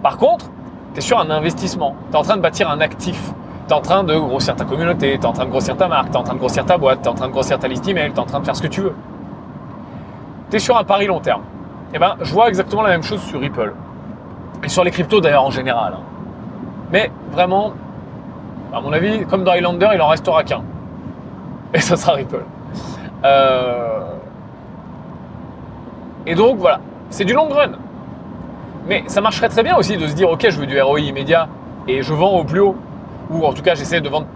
Par contre, tu es sur un investissement. Tu es en train de bâtir un actif. Tu es en train de grossir ta communauté, tu es en train de grossir ta marque, tu es en train de grossir ta boîte, tu es en train de grossir ta liste email, tu es en train de faire ce que tu veux. Tu es sur un pari long terme. Eh ben, je vois exactement la même chose sur Ripple. Et sur les cryptos d'ailleurs en général. Hein. Mais vraiment, à mon avis, comme dans Highlander, il en restera qu'un. Et ça sera Ripple. Euh, et donc voilà, c'est du long run. Mais ça marcherait très bien aussi de se dire, ok, je veux du ROI immédiat et je vends au plus haut. Ou en tout cas, j'essaie de vendre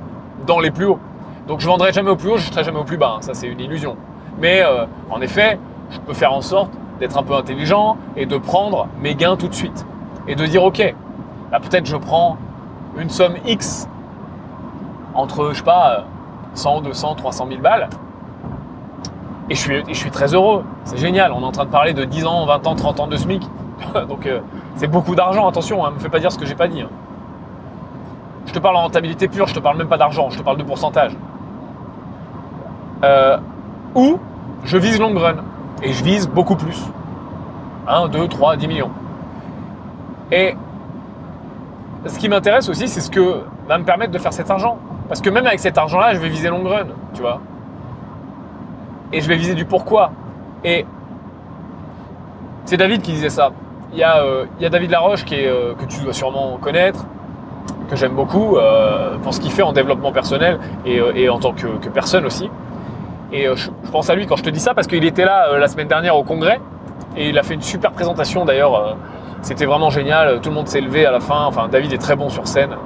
dans les plus hauts. Donc je vendrai jamais au plus haut, je serai jamais au plus bas. Hein. Ça, c'est une illusion. Mais euh, en effet, je peux faire en sorte d'être un peu intelligent et de prendre mes gains tout de suite. Et de dire, ok, là peut-être je prends une somme X entre, je sais pas, 100, 200, 300 000 balles. Et je suis, je suis très heureux. C'est génial. On est en train de parler de 10 ans, 20 ans, 30 ans de SMIC. *laughs* Donc euh, c'est beaucoup d'argent, attention, ne hein, me fais pas dire ce que j'ai pas dit. Hein. Je te parle en rentabilité pure, je te parle même pas d'argent, je te parle de pourcentage. Euh, ou je vise long run et je vise beaucoup plus. 1, 2, 3, 10 millions. Et ce qui m'intéresse aussi, c'est ce que va me permettre de faire cet argent. Parce que même avec cet argent-là, je vais viser long run, tu vois. Et je vais viser du pourquoi. Et c'est David qui disait ça. Euh, il y, a, David Laroche qui euh, que tu dois sûrement connaître, que j'aime beaucoup euh, pour ce qu'il fait en développement personnel et, en tant que, personne aussi. Et je, pense à lui quand je te dis ça parce qu'il était là la semaine dernière au congrès et il a fait une super présentation d'ailleurs. C'était vraiment génial. Tout le monde s'est levé à la fin. Enfin, David est très bon sur scène.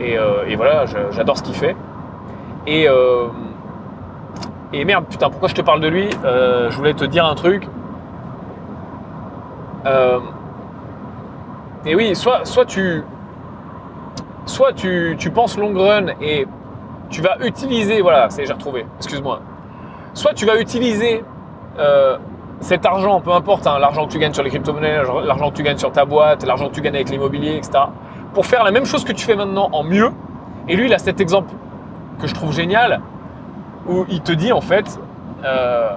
Et, voilà, j'adore ce qu'il fait. Et, merde, putain, pourquoi je te parle de lui Je voulais te dire un truc. Euh, et oui, soit, soit tu, soit tu, penses long run et tu vas utiliser, voilà, c'est j'ai retrouvé, excuse-moi. Soit tu vas utiliser euh, cet argent, peu importe, hein, l'argent que tu gagnes sur les crypto-monnaies, l'argent que tu gagnes sur ta boîte, l'argent que tu gagnes avec l'immobilier, etc., pour faire la même chose que tu fais maintenant en mieux. Et lui, il a cet exemple que je trouve génial, où il te dit en fait, euh,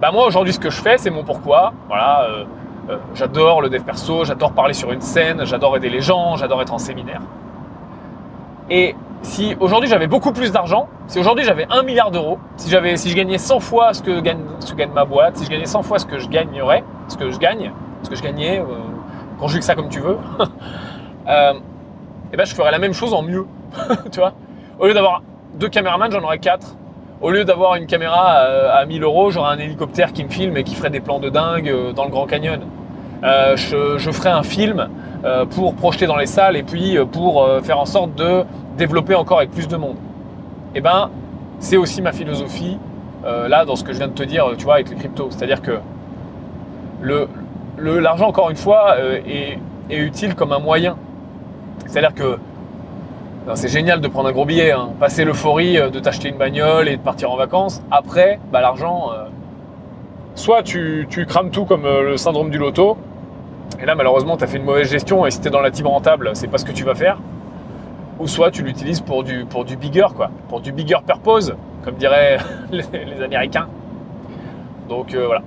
bah moi aujourd'hui ce que je fais, c'est mon pourquoi, voilà. Euh, j'adore le dev perso, j'adore parler sur une scène, j'adore aider les gens, j'adore être en séminaire. Et si aujourd'hui j'avais beaucoup plus d'argent, si aujourd'hui j'avais un milliard d'euros, si, j'avais, si je gagnais 100 fois ce que, gagne, gagne ma boîte, si je gagnais 100 fois ce que je gagnerais, ce que je gagne, ce que je gagnais, euh, conjugue ça comme tu veux, *laughs* euh, et ben je ferais la même chose en mieux. *laughs* tu vois Au lieu d'avoir deux caméramans, j'en aurais quatre. Au lieu d'avoir une caméra à, 1000 euros, j'aurais un hélicoptère qui me filme et qui ferait des plans de dingue dans le Grand Canyon. Euh, je, ferai un film euh, pour projeter dans les salles et puis euh, pour faire en sorte de développer encore avec plus de monde. Eh ben, c'est aussi ma philosophie là dans ce que je viens de te dire, tu vois, avec les cryptos. C'est-à-dire que l'argent, encore une fois, est, utile comme un moyen. C'est-à-dire que c'est génial de prendre un gros billet, hein. passer l'euphorie de t'acheter une bagnole et de partir en vacances. Après, bah, l'argent, soit tu, crames tout comme le syndrome du loto, et là, malheureusement, tu as fait une mauvaise gestion et si tu es dans la team rentable, c'est pas ce que tu vas faire. Ou soit tu l'utilises pour du, pour du bigger, quoi. Pour du bigger purpose, comme diraient *laughs* les, Américains. Donc euh, voilà.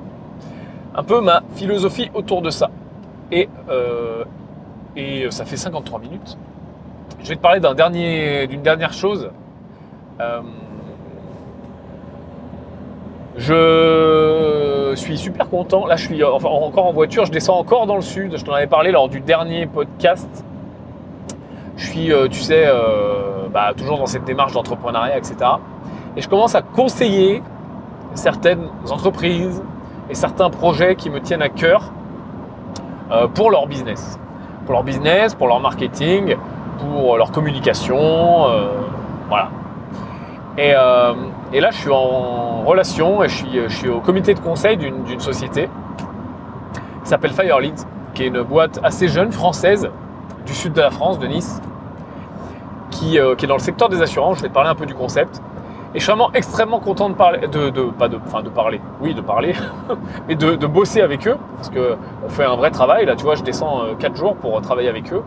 Un peu ma philosophie autour de ça. Et, euh, et ça fait 53 minutes. Je vais te parler d'un dernier, d'une dernière chose. Euh, je suis super content. Là, je suis encore en voiture. Je descends encore dans le sud. Je t'en avais parlé lors du dernier podcast. Je suis, euh, tu sais, euh, bah, toujours dans cette démarche d'entrepreneuriat, etc. Et je commence à conseiller certaines entreprises et certains projets qui me tiennent à cœur euh, pour leur business. Pour leur business, pour leur marketing, pour leur communication. voilà. Et, et là, je suis en relation et je suis, au comité de conseil d'une société qui s'appelle Firelead, qui est une boîte assez jeune française du sud de la France, de Nice, qui, euh, qui, est dans le secteur des assurances. Je vais te parler un peu du concept. Et je suis vraiment extrêmement content de parler, de, de pas de, enfin de parler, oui de parler, *laughs* mais de, bosser avec eux, parce que on fait un vrai travail. Là, tu vois, je descends 4 jours pour travailler avec eux.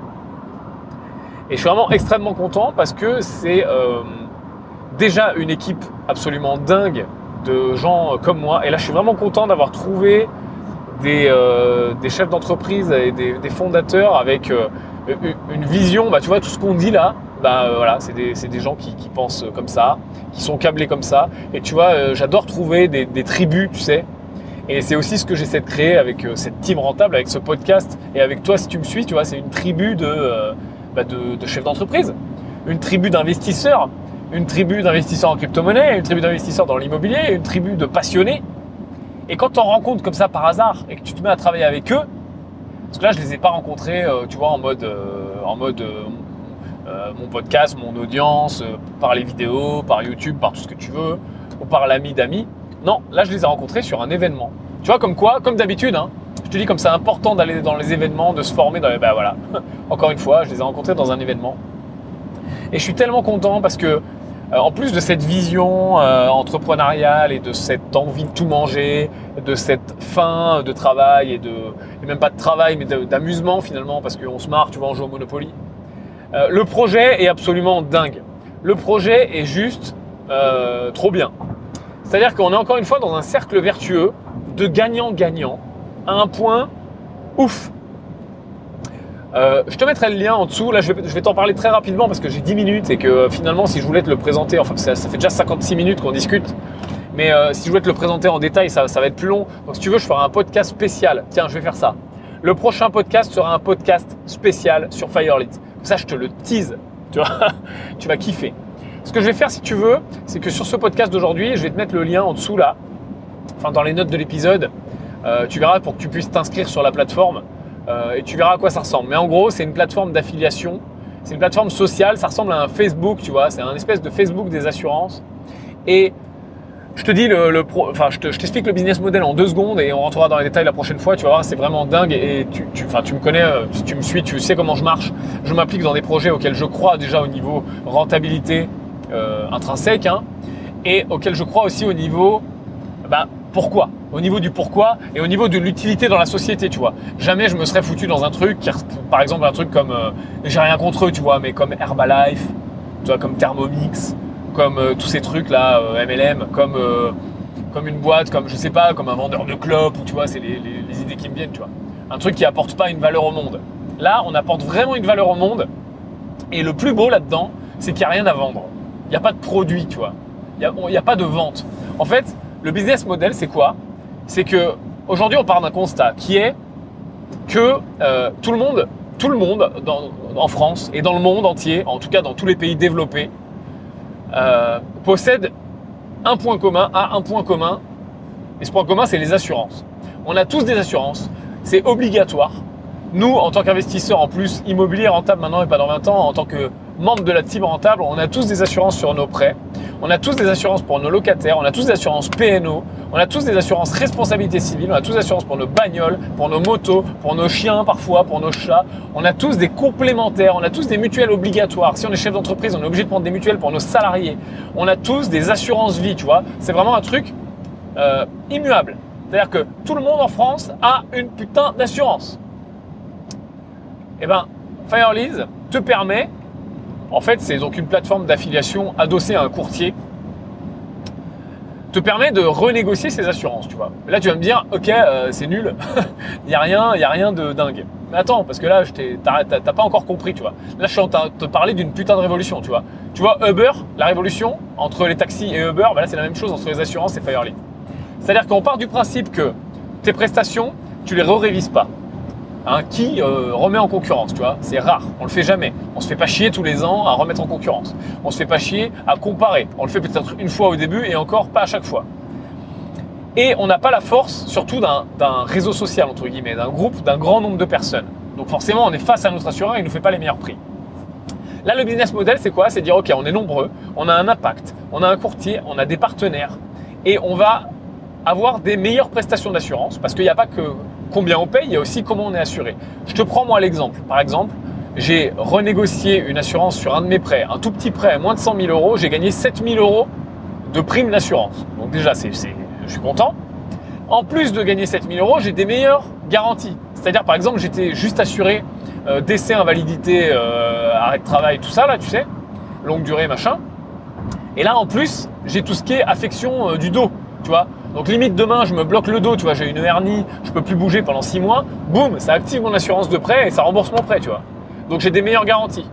Et je suis vraiment extrêmement content parce que c'est euh, déjà une équipe absolument dingue de gens comme moi. Et là, je suis vraiment content d'avoir trouvé des, euh, chefs d'entreprise et des, fondateurs avec euh, une vision. Bah, tu vois, tout ce qu'on dit là, bah, voilà, c'est des, gens qui, pensent comme ça, qui sont câblés comme ça. Et tu vois, euh, j'adore trouver des, tribus, tu sais. Et c'est aussi ce que j'essaie de créer avec euh, cette team rentable, avec ce podcast et avec toi si tu me suis. Tu vois, c'est une tribu de, euh, bah, chefs d'entreprise, une tribu d'investisseurs, une tribu d'investisseurs en crypto-monnaie, une tribu d'investisseurs dans l'immobilier, une tribu de passionnés. Et quand tu en rencontres comme ça par hasard et que tu te mets à travailler avec eux, parce que là je les ai pas rencontrés, tu vois, en mode, mode euh, mon podcast, mon audience, euh, par les vidéos, par YouTube, par tout ce que tu veux, ou par l'ami d'amis. Non, là je les ai rencontrés sur un événement. Tu vois, comme quoi, comme d'habitude, hein, je te dis comme c'est important d'aller dans les événements, de se former dans les... Ben voilà, *laughs* encore une fois, je les ai rencontrés dans un événement. Et je suis tellement content parce que, euh, en plus de cette vision entrepreneuriale et de cette envie de tout manger, de cette faim de travail et de, et même pas de travail, mais d'amusement finalement, parce qu'on se marre, tu vois, on joue au Monopoly. Euh, le projet est absolument dingue. Le projet est juste euh, trop bien. C'est-à-dire qu'on est encore une fois dans un cercle vertueux de gagnant-gagnant à un point ouf. Euh, je te mettrai le lien en dessous. Là, je vais, t'en parler très rapidement parce que j'ai 10 minutes et que finalement, si je voulais te le présenter, enfin, ça, fait déjà 56 minutes qu'on discute. Mais si je voulais te le présenter en détail, ça, ça va être plus long. Donc, si tu veux, je ferai un podcast spécial. Tiens, je vais faire ça. Le prochain podcast sera un podcast spécial sur Firelead. Ça, je te le tease. Tu vois, *laughs* tu vas kiffer. Ce que je vais faire, si tu veux, c'est que sur ce podcast d'aujourd'hui, je vais te mettre le lien en dessous là, enfin dans les notes de l'épisode. Euh, tu verras pour que tu puisses t'inscrire sur la plateforme euh, et tu verras à quoi ça ressemble. Mais en gros, c'est une plateforme d'affiliation, c'est une plateforme sociale, ça ressemble à un Facebook, tu vois, c'est un espèce de Facebook des assurances. Et je te dis le, enfin, je t'explique le business model en deux secondes et on rentrera dans les détails la prochaine fois. Tu vas voir, c'est vraiment dingue et tu, tu, enfin, tu me connais, euh, si tu me suis, tu sais comment je marche. Je m'applique dans des projets auxquels je crois déjà au niveau rentabilité euh, intrinsèque hein, et auxquels je crois aussi au niveau, bah, pourquoi? Au niveau du pourquoi et au niveau de l'utilité dans la société, tu vois. Jamais je me serais foutu dans un truc, par exemple un truc comme, euh, j'ai rien contre eux, tu vois, mais comme Herbalife, tu vois, comme Thermomix comme euh, tous ces trucs là, MLM, euh, comme, comme une boîte, comme je sais pas, comme un vendeur de clopes, ou tu vois, c'est les, idées qui me viennent, tu vois. Un truc qui apporte pas une valeur au monde. Là, on apporte vraiment une valeur au monde. Et le plus beau là-dedans, c'est qu'il n'y a rien à vendre. Il n'y a pas de produit, tu vois. Il n'y a, pas de vente. En fait, le business model, c'est quoi? C'est que aujourd'hui, on part d'un constat qui est que tout le monde, tout le monde en France et dans le monde entier, en tout cas dans tous les pays développés, euh, possède un point commun, a un point commun. Et ce point commun, c'est les assurances. On a tous des assurances. C'est obligatoire. Nous, en tant qu'investisseurs, en plus, immobilier rentable maintenant et pas dans 20 ans, en tant que membre de la team rentable, on a tous des assurances sur nos prêts. On a tous des assurances pour nos locataires. On a tous des assurances PNO. On a tous des assurances responsabilité civile. On a tous des assurances pour nos bagnoles, pour nos motos, pour nos chiens parfois, pour nos chats. On a tous des complémentaires. On a tous des mutuelles obligatoires. Si on est chef d'entreprise, on est obligé de prendre des mutuelles pour nos salariés. On a tous des assurances vie, tu vois. C'est vraiment un truc euh, immuable. C'est-à-dire que tout le monde en France a une putain d'assurance. Eh ben, Firelease te permet, en fait, c'est donc une plateforme d'affiliation adossée à un courtier, te permet de renégocier ses assurances, tu vois. Là, tu vas me dire, ok, euh, c'est nul, *laughs* il n'y a rien, il a rien de dingue. Mais attends, parce que là, t'as pas encore compris, tu vois. Là, je suis en train de te parler d'une putain de révolution, tu vois. Tu vois, Uber, la révolution entre les taxis et Uber, bah c'est la même chose entre les assurances et Firelead. C'est-à-dire qu'on part du principe que tes prestations, tu les re-révises pas. Hein, qui euh, remet en concurrence, tu vois. C'est rare, on le fait jamais. On se fait pas chier tous les ans à remettre en concurrence. On se fait pas chier à comparer. On le fait peut-être une fois au début et encore pas à chaque fois. Et on n'a pas la force, surtout d'un réseau social, entre guillemets, d'un groupe, d'un grand nombre de personnes. Donc forcément, on est face à notre assureur et il nous fait pas les meilleurs prix. Là, le business model, c'est quoi? C'est dire, OK, on est nombreux, on a un impact, on a un courtier, on a des partenaires, et on va avoir des meilleures prestations d'assurance, parce qu'il n'y a pas que combien on paye, il y a aussi comment on est assuré. Je te prends moi l'exemple. Par exemple, j'ai renégocié une assurance sur un de mes prêts, un tout petit prêt, moins de 100 000 euros, j'ai gagné 7 000 euros de prime d'assurance. Donc déjà, je suis content. En plus de gagner 7000 euros, j'ai des meilleures garanties. C'est-à-dire, par exemple, j'étais juste assuré euh, décès, invalidité, euh, arrêt de travail, tout ça, là, tu sais, longue durée, machin. Et là, en plus, j'ai tout ce qui est affection euh, du dos, tu vois. Donc limite demain, je me bloque le dos, tu vois, j'ai une hernie, je peux plus bouger pendant 6 mois. Boum, ça active mon assurance de prêt et ça rembourse mon prêt, tu vois. Donc j'ai des meilleures garanties.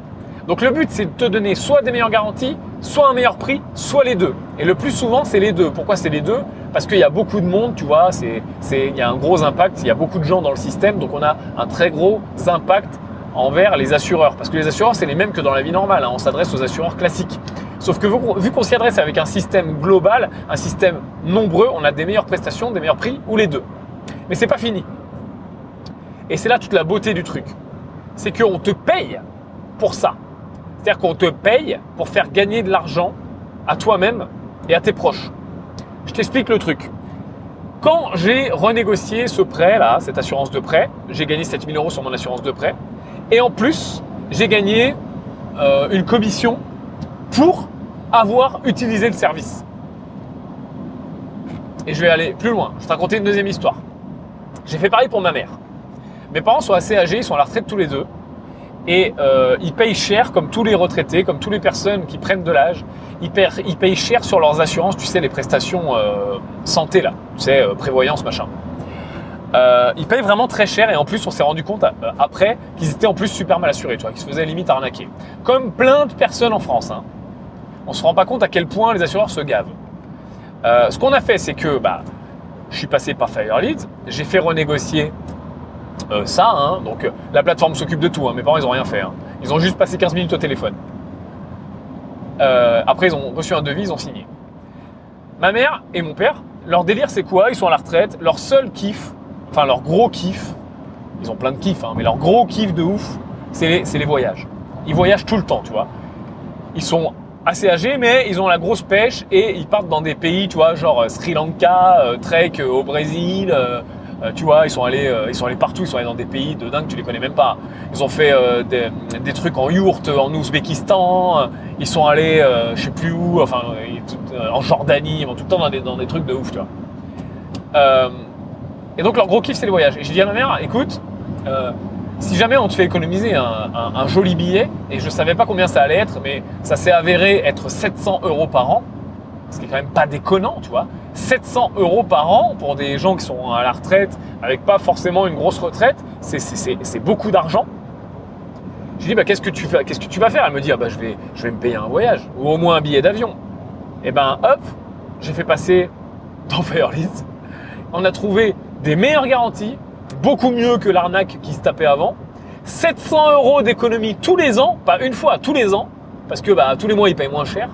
Donc le but, c'est de te donner soit des meilleures garanties, soit un meilleur prix, soit les deux. Et le plus souvent, c'est les deux. Pourquoi c'est les deux? Parce qu'il y a beaucoup de monde, tu vois, c'est, il y a un gros impact, il y a beaucoup de gens dans le système, donc on a un très gros impact envers les assureurs. Parce que les assureurs, c'est les mêmes que dans la vie normale. Hein. On s'adresse aux assureurs classiques. Sauf que vu qu'on s'y adresse avec un système global, un système nombreux, on a des meilleures prestations, des meilleurs prix, ou les deux. Mais c'est pas fini. Et c'est là toute la beauté du truc. C'est qu'on te paye pour ça. C'est-à-dire qu'on te paye pour faire gagner de l'argent à toi-même et à tes proches. Je t'explique le truc. Quand j'ai renégocié ce prêt là, cette assurance de prêt, j'ai gagné 7000 euros sur mon assurance de prêt. Et en plus, j'ai gagné euh, une commission pour avoir utilisé le service. Et je vais aller plus loin. Je vais te raconter une deuxième histoire. J'ai fait pareil pour ma mère. Mes parents sont assez âgés, ils sont à la retraite tous les deux et euh, ils payent cher comme tous les retraités, comme toutes les personnes qui prennent de l'âge. Ils, payent cher sur leurs assurances, tu sais, les prestations euh, santé là, tu sais, euh, prévoyance, machin. Ils payent vraiment très cher et en plus on s'est rendu compte après qu'ils étaient en plus super mal assurés, tu vois, qu'ils se faisaient limite arnaquer. Comme plein de personnes en France. Hein. On se rend pas compte à quel point les assureurs se gavent. Euh, ce qu'on a fait, c'est que bah, je suis passé par Fireleads, j'ai fait renégocier euh, ça. Hein, donc euh, la plateforme s'occupe de tout. Hein. Mes parents, ils ont rien fait. Hein. Ils ont juste passé 15 minutes au téléphone. Après, ils ont reçu un devis, ils ont signé. Ma mère et mon père, leur délire, c'est quoi? Ils sont à la retraite. Leur seul kiff, enfin leur gros kiff, ils ont plein de kiff, mais leur gros kiff de ouf, c'est les, les voyages. Ils voyagent tout le temps, tu vois. Ils sont assez âgés, mais ils ont la grosse pêche et ils partent dans des pays, tu vois, genre Sri Lanka, trek au Brésil, euh, tu vois, ils sont allés, euh, ils sont allés partout, ils sont allés dans des pays de dingue, tu les connais même pas. Ils ont fait euh, des, trucs en yourte en Ouzbékistan, ils sont allés, je sais plus où, enfin, en Jordanie, ils vont tout le temps dans des, dans des trucs de ouf, tu vois. et donc leur gros kiff, c'est les voyages. Et j'ai dit à ma mère, écoute, si jamais on te fait économiser un, joli billet, et je savais pas combien ça allait être, mais ça s'est avéré être 700 euros par an, ce qui est quand même pas déconnant, tu vois. 700 euros par an pour des gens qui sont à la retraite avec pas forcément une grosse retraite, c'est beaucoup d'argent. Je lui dis, bah, qu'est-ce que tu vas faire? Elle me dit, ah, bah, je, vais, me payer un voyage ou au moins un billet d'avion. Et eh ben hop, j'ai fait passer dans Fireleads. On a trouvé des meilleures garanties, beaucoup mieux que l'arnaque qui se tapait avant. 700 euros d'économie tous les ans, pas une fois, tous les ans, parce que bah, tous les mois ils payent moins cher.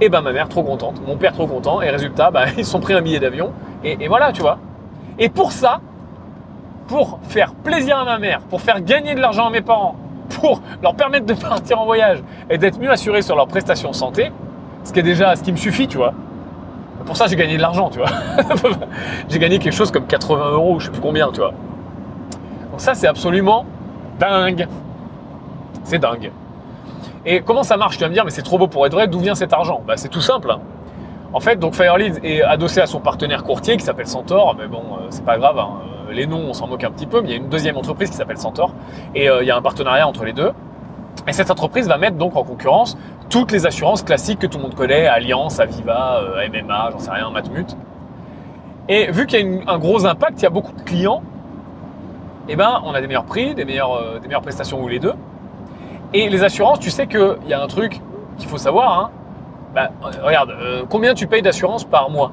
Et ben ma mère trop contente, mon père trop content, et résultat, bah, *laughs* ils sont pris un billet d'avion, et, voilà, tu vois. Et pour ça, pour faire plaisir à ma mère, pour faire gagner de l'argent à mes parents, pour leur permettre de *laughs* partir en voyage et d'être mieux assurés sur leurs prestations santé, ce qui est déjà ce qui me suffit, tu vois. Pour ça, j'ai gagné de l'argent, tu vois. *laughs* j'ai gagné quelque chose comme 80 euros, je sais plus combien, tu vois. Donc ça, c'est absolument dingue. C'est dingue. Et comment ça marche Tu vas me dire, mais c'est trop beau pour être vrai, d'où vient cet argent? Bah, C'est tout simple. Hein. En fait, donc Firelead est adossé à son partenaire courtier qui s'appelle Centaur, mais bon, euh, c'est pas grave, hein. euh, les noms on s'en moque un petit peu, mais il y a une deuxième entreprise qui s'appelle Centaur, et euh, il y a un partenariat entre les deux. Et cette entreprise va mettre donc en concurrence toutes les assurances classiques que tout le monde connaît, Alliance, Aviva, MMA, j'en sais rien, Matmut. Et vu qu'il y a un gros impact, il y a beaucoup de clients, eh ben on a des meilleurs prix, des meilleures, des meilleures prestations ou les deux. Et les assurances, tu sais qu'il y a un truc qu'il faut savoir. Hein. Bah, regarde, euh, combien tu payes d'assurance par mois?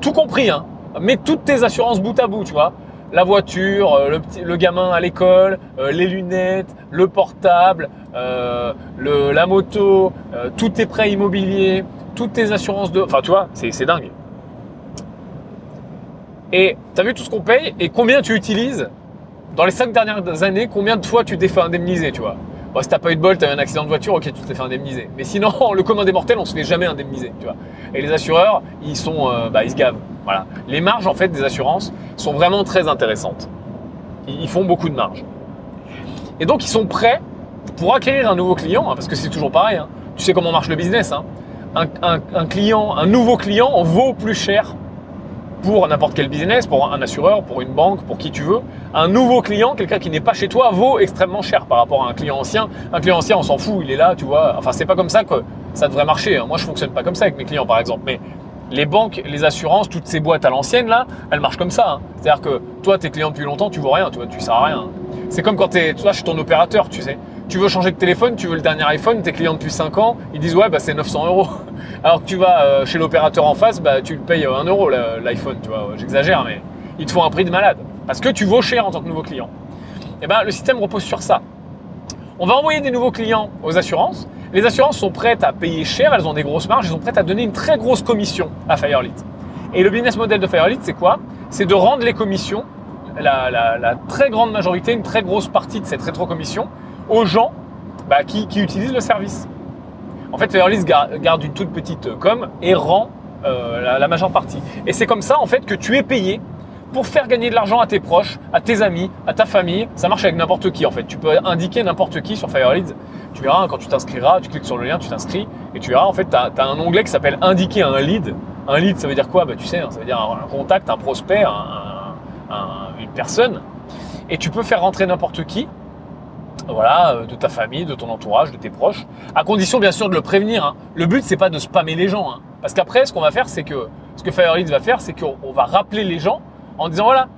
Tout compris, hein. Mets toutes tes assurances bout à bout, tu vois. La voiture, euh, le, gamin à l'école, euh, les lunettes, le portable, le, la moto, tous tes prêts immobiliers, toutes tes assurances de... Enfin, tu vois, c'est dingue. Et tu as vu tout ce qu'on paye et combien tu utilises dans les cinq dernières années, combien de fois tu t'es fait indemniser, tu vois? Bon, si t'as pas eu de bol, t'as eu un accident de voiture, ok, tu t'es fait indemniser. Mais sinon, *laughs* le commun des mortels, on se fait jamais indemniser, tu vois. Et les assureurs, ils sont, euh, bah, ils se gavent. Voilà. Les marges, en fait, des assurances sont vraiment très intéressantes. Ils font beaucoup de marge. Et donc, ils sont prêts pour acquérir un nouveau client, hein, parce que c'est toujours pareil. Hein. Tu sais comment marche le business. Hein. un, client, un nouveau client vaut plus cher pour n'importe quel business, pour un assureur, pour une banque, pour qui tu veux. Un nouveau client, quelqu'un qui n'est pas chez toi, vaut extrêmement cher par rapport à un client ancien. Un client ancien, on s'en fout, il est là, tu vois. Enfin, c'est pas comme ça que ça devrait marcher. Hein. Moi, je fonctionne pas comme ça avec mes clients, par exemple. Mais les banques, les assurances, toutes ces boîtes à l'ancienne, là, elles marchent comme ça. Hein. C'est-à-dire que toi, tes clients depuis longtemps, tu vois rien, tu vois, tu sers à rien. C'est comme quand tu es, toi, chez ton opérateur, tu sais. Tu veux changer de téléphone, tu veux le dernier iPhone, tes clients depuis 5 ans, ils disent ouais, bah c'est 900 euros. *laughs* Alors que tu vas euh, chez l'opérateur en face, bah tu le payes 1 euro l'iPhone, tu vois. J'exagère, mais ils te font un prix de malade. Parce que tu vaux cher en tant que nouveau client. Et eh ben le système repose sur ça. On va envoyer des nouveaux clients aux assurances. Les assurances sont prêtes à payer cher, elles ont des grosses marges, elles sont prêtes à donner une très grosse commission à Firelead. Et le business model de Firelead, c'est quoi? C'est de rendre les commissions, la, très grande majorité, une très grosse partie de cette rétro-commission, aux gens bah, qui, utilisent le service. En fait, Firelead garde une toute petite com et rend euh, la, majeure partie. Et c'est comme ça, en fait, que tu es payé pour faire gagner de l'argent à tes proches, à tes amis, à ta famille. Ça marche avec n'importe qui en fait. Tu peux indiquer n'importe qui sur FireLeads. Tu verras quand tu t'inscriras, tu cliques sur le lien, tu t'inscris et tu verras en fait, tu as, un onglet qui s'appelle indiquer un lead. Un lead, ça veut dire quoi? Bah, Tu sais, hein, ça veut dire un, contact, un prospect, une personne. Et tu peux faire rentrer n'importe qui voilà, euh, de ta famille, de ton entourage, de tes proches, à condition bien sûr de le prévenir. Hein. Le but c'est pas de spammer les gens, hein. parce qu'après ce qu'on va faire c'est que ce que FireLeads va faire c'est qu'on va rappeler les gens en disant voilà,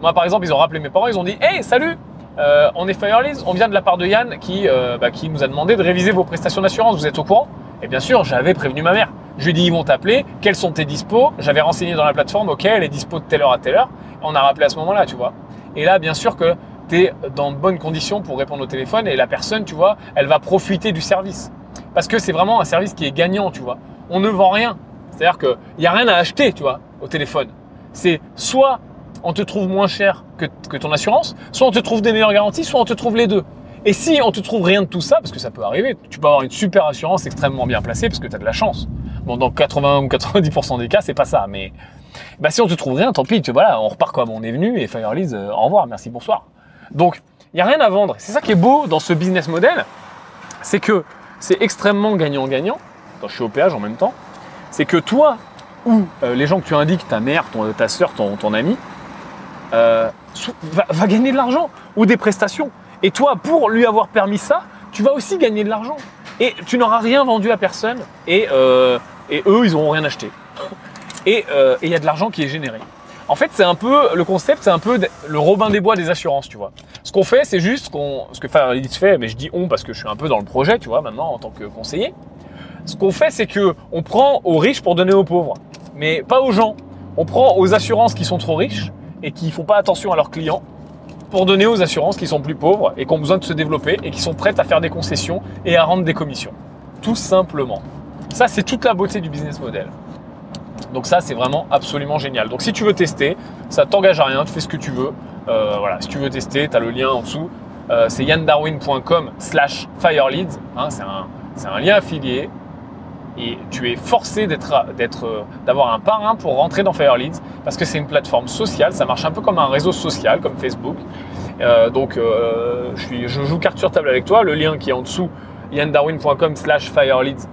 moi par exemple, ils ont rappelé mes parents, ils ont dit Hey, salut euh, On est Firelease, on vient de la part de Yann qui, euh, bah, qui nous a demandé de réviser vos prestations d'assurance, vous êtes au courant? Et bien sûr, j'avais prévenu ma mère. Je lui ai dit Ils vont t'appeler, quels sont tes dispos? J'avais renseigné dans la plateforme, ok, elle est dispo de telle heure à telle heure. On a rappelé à ce moment-là, tu vois. Et là, bien sûr que tu es dans de bonnes conditions pour répondre au téléphone et la personne, tu vois, elle va profiter du service. Parce que c'est vraiment un service qui est gagnant, tu vois. On ne vend rien. C'est-à-dire qu'il n'y a rien à acheter, tu vois, au téléphone. C'est soit on te trouve moins cher que, ton assurance, soit on te trouve des meilleures garanties, soit on te trouve les deux. Et si on te trouve rien de tout ça, parce que ça peut arriver, tu peux avoir une super assurance extrêmement bien placée parce que tu as de la chance. Bon, dans 80 ou 90% des cas, c'est pas ça. Mais bah, si on te trouve rien, tant pis. Tu, voilà, on repart comme on est venu et Firelease, euh, au revoir, merci, bonsoir. Donc, il n'y a rien à vendre. C'est ça qui est beau dans ce business model, c'est que c'est extrêmement gagnant-gagnant. Je suis au péage en même temps. C'est que toi ou euh, les gens que tu indiques, ta mère, ta soeur, ton, ami, euh, va, gagner de l'argent ou des prestations. Et toi, pour lui avoir permis ça, tu vas aussi gagner de l'argent. Et tu n'auras rien vendu à personne et, euh, eux, ils n'auront rien acheté. Et il y a de l'argent qui est généré. En fait, c'est un peu le concept, c'est un peu le Robin des Bois des assurances, tu vois. Ce qu'on fait, c'est juste qu'on, ce que Fairlead fait, mais je dis on parce que je suis un peu dans le projet, tu vois, maintenant en tant que conseiller. Ce qu'on fait, c'est que on prend aux riches pour donner aux pauvres, mais pas aux gens. On prend aux assurances qui sont trop riches et qui font pas attention à leurs clients pour donner aux assurances qui sont plus pauvres et qui ont besoin de se développer et qui sont prêtes à faire des concessions et à rendre des commissions. Tout simplement. Ça, c'est toute la beauté du business model. Donc ça, c'est vraiment absolument génial. Donc si tu veux tester, ça t'engage à rien, tu fais ce que tu veux. Euh, voilà, si tu veux tester, tu as le lien en dessous. Euh, c'est yandarwin.com slash fireleads. Hein, c'est un lien affilié et tu es forcé d'avoir un parrain pour rentrer dans FireLeads parce que c'est une plateforme sociale, ça marche un peu comme un réseau social, comme Facebook. Euh, donc je joue carte sur table avec toi, le lien qui est en dessous, yandarwin.com slash FireLeads,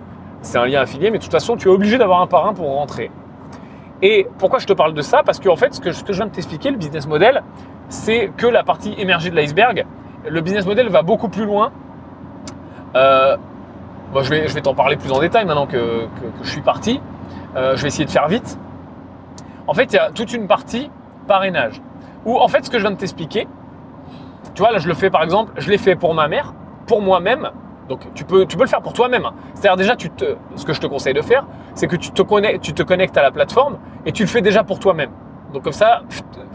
c'est un lien affilié, mais de toute façon tu es obligé d'avoir un parrain pour rentrer. Et pourquoi je te parle de ça? Parce qu'en fait, ce que, que je viens de t'expliquer, le business model, c'est que la partie émergée de l'iceberg. Le business model va beaucoup plus loin. Euh, je vais, je vais t'en parler plus en détail maintenant que, je suis parti. Euh, je vais essayer de faire vite. En fait, il y a toute une partie parrainage. Où en fait, ce que je viens de t'expliquer, tu vois, là, je le fais par exemple, je l'ai fait pour ma mère, pour moi-même. Donc, tu peux, tu peux le faire pour toi-même. Hein. C'est-à-dire, déjà, tu te, ce que je te conseille de faire, c'est que tu te, connectes, tu te connectes à la plateforme et tu le fais déjà pour toi-même. Donc, comme ça,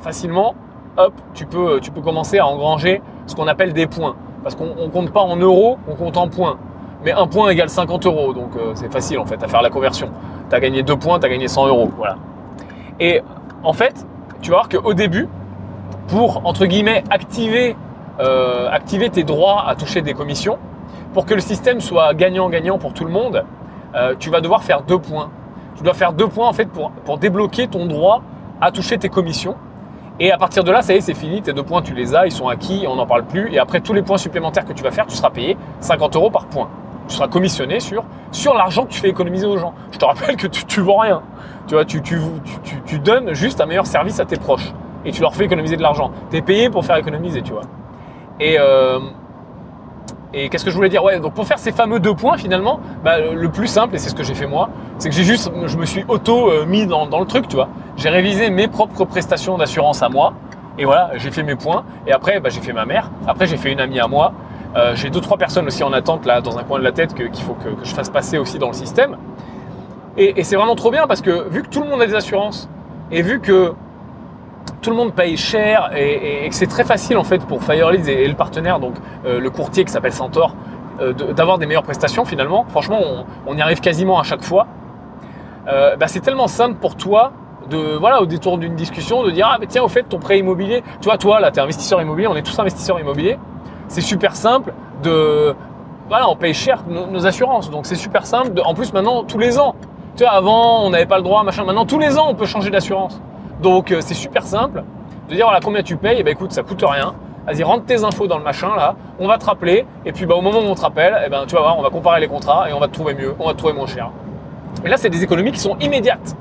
facilement, hop, tu peux, tu peux commencer à engranger ce qu'on appelle des points. Parce qu'on ne compte pas en euros, on compte en points mais un point égale 50 euros, donc euh, c'est facile en fait à faire la conversion. Tu as gagné deux points, tu as gagné 100 euros, voilà. Et en fait, tu vas voir qu'au début, pour entre guillemets activer, euh, activer tes droits à toucher des commissions, pour que le système soit gagnant-gagnant pour tout le monde, euh, tu vas devoir faire deux points. Tu dois faire deux points en fait pour, débloquer ton droit à toucher tes commissions. Et à partir de là, ça y est, c'est fini. Tes deux points, tu les as, ils sont acquis, on n'en parle plus. Et après, tous les points supplémentaires que tu vas faire, tu seras payé 50 euros par point. tu seras commissionné sur, l'argent que tu fais économiser aux gens. Je te rappelle que tu, ne vends rien. Tu vois, tu, donnes juste un meilleur service à tes proches et tu leur fais économiser de l'argent. Tu es payé pour faire économiser, tu vois. Et, euh, et qu'est-ce que je voulais dire Ouais, donc pour faire ces fameux deux points, finalement, bah, le plus simple, et c'est ce que j'ai fait moi, c'est que j'ai juste, je me suis auto euh, mis dans, dans le truc, tu vois. J'ai révisé mes propres prestations d'assurance à moi. Et voilà, j'ai fait mes points. Et après, bah, j'ai fait ma mère. Après, j'ai fait une amie à moi. Euh, j'ai deux, trois personnes aussi en attente là, dans un coin de la tête qu'il faut que, je fasse passer aussi dans le système. Et, c'est vraiment trop bien parce que vu que tout le monde a des assurances et vu que tout le monde paye cher et, c'est très facile en fait pour Fireleads et, le partenaire, donc euh, le courtier qui s'appelle Centaur, euh, d'avoir des meilleures prestations finalement. Franchement, on, y arrive quasiment à chaque fois. Bah, c'est tellement simple pour toi de voilà au détour d'une discussion de dire ah mais tiens au fait ton prêt immobilier tu vois toi là tu es investisseur immobilier on est tous investisseurs immobiliers c'est super simple de. Voilà, on paye cher nos, assurances. Donc c'est super simple. En plus, maintenant, tous les ans. Tu vois, avant, on n'avait pas le droit, machin. Maintenant, tous les ans, on peut changer d'assurance. Donc euh, c'est super simple de dire voilà combien tu payes. Et ben écoute, ça coûte rien. Vas-y, rentre tes infos dans le machin là. On va te rappeler. Et puis bah, au moment où on te rappelle, et eh ben tu vas voir, on va comparer les contrats et on va te trouver mieux, on va te trouver moins cher. Et là, c'est des économies qui sont immédiates.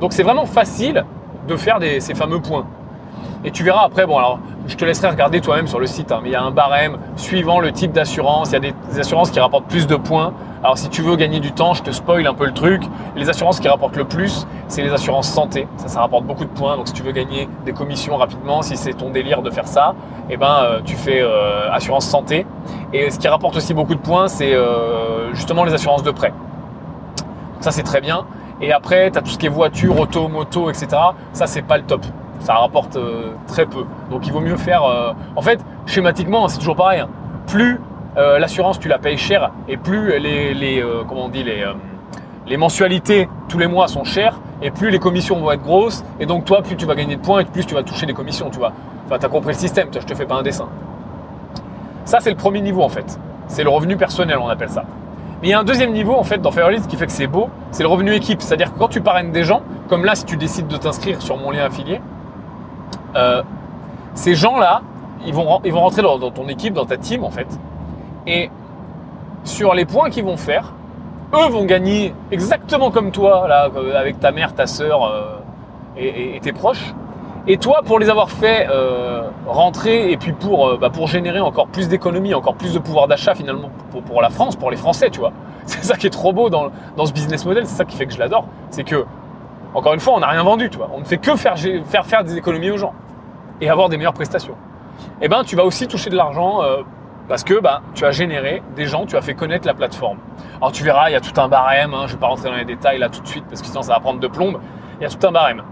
Donc c'est vraiment facile de faire ces fameux points. Et tu verras après, bon alors je te laisserai regarder toi-même sur le site, hein, mais il y a un barème suivant le type d'assurance. Il y a des, assurances qui rapportent plus de points. Alors si tu veux gagner du temps, je te spoil un peu le truc. Les assurances qui rapportent le plus, c'est les assurances santé. Ça, ça rapporte beaucoup de points. Donc si tu veux gagner des commissions rapidement, si c'est ton délire de faire ça, eh ben euh, tu fais euh, assurance santé. Et ce qui rapporte aussi beaucoup de points, c'est euh, justement les assurances de prêt. Ça c'est très bien. Et après, tu as tout ce qui est voiture, auto, moto, etc. Ça c'est pas le top ça rapporte très peu. Donc il vaut mieux faire. En fait, schématiquement, c'est toujours pareil. Hein. Plus euh, l'assurance tu la payes cher et plus on dit les mensualités tous les mois sont chères et plus les commissions vont être grosses et donc toi plus tu vas gagner de points et plus tu vas toucher des commissions, tu vois. Enfin, tu as compris le système, je te fais pas un dessin. Ça c'est le premier niveau en fait. C'est le revenu personnel, on appelle ça. Mais il y a un deuxième niveau en fait dans Fairlist qui fait que c'est beau, c'est le revenu équipe. C'est-à-dire que quand tu parraines des gens, comme là si tu décides de t'inscrire sur mon lien affilié, euh, ces gens-là, ils vont rentrer dans, ton équipe, dans ta team en fait. Et sur les points qu'ils vont faire, eux vont gagner exactement comme toi, là, avec ta mère, ta soeur euh, et, tes proches. Et toi, pour les avoir fait euh, rentrer et puis pour, bah, pour générer encore plus d'économies, encore plus de pouvoir d'achat finalement pour, pour, la France, pour les Français, tu vois. *laughs* C'est ça qui est trop beau dans, dans ce business model, c'est ça qui fait que je l'adore. C'est que encore une fois, on n'a rien vendu, tu vois. On ne fait que faire, faire, des économies aux gens et avoir des meilleures prestations. Eh ben, tu vas aussi toucher de l'argent euh, parce que bah, tu as généré des gens, tu as fait connaître la plateforme. Alors tu verras, il y a tout un barème. Hein, je ne vais pas rentrer dans les détails là tout de suite parce que sinon ça va prendre de plombe. Il y a tout un barème.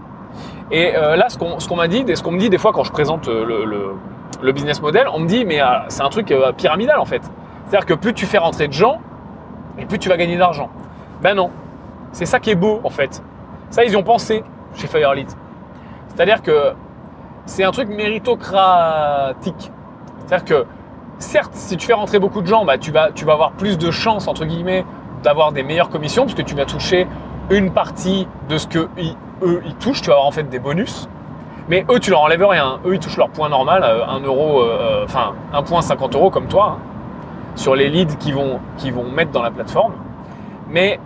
Et euh, là, ce qu'on m'a dit, ce qu'on me dit des fois quand je présente euh, le, business model, on me dit mais c'est un truc pyramidal en fait. C'est-à-dire que plus tu fais rentrer de gens, et plus tu vas gagner d'argent. Ben non, c'est ça qui est beau en fait. Ça, ils y ont pensé chez Firelead. C'est-à-dire que c'est un truc méritocratique. C'est-à-dire que, certes, si tu fais rentrer beaucoup de gens, bah, tu, vas, tu vas avoir plus de chances, entre guillemets, d'avoir des meilleures commissions, parce que tu vas toucher une partie de ce que eux, ils touchent. Tu vas avoir en fait des bonus. Mais eux, tu leur enlèves rien. Eux, ils touchent leur point normal, 1 euh, euro, euh, enfin, 1 point 50 euros comme toi, hein, sur les leads qu'ils vont, vont mettre dans la plateforme. Mais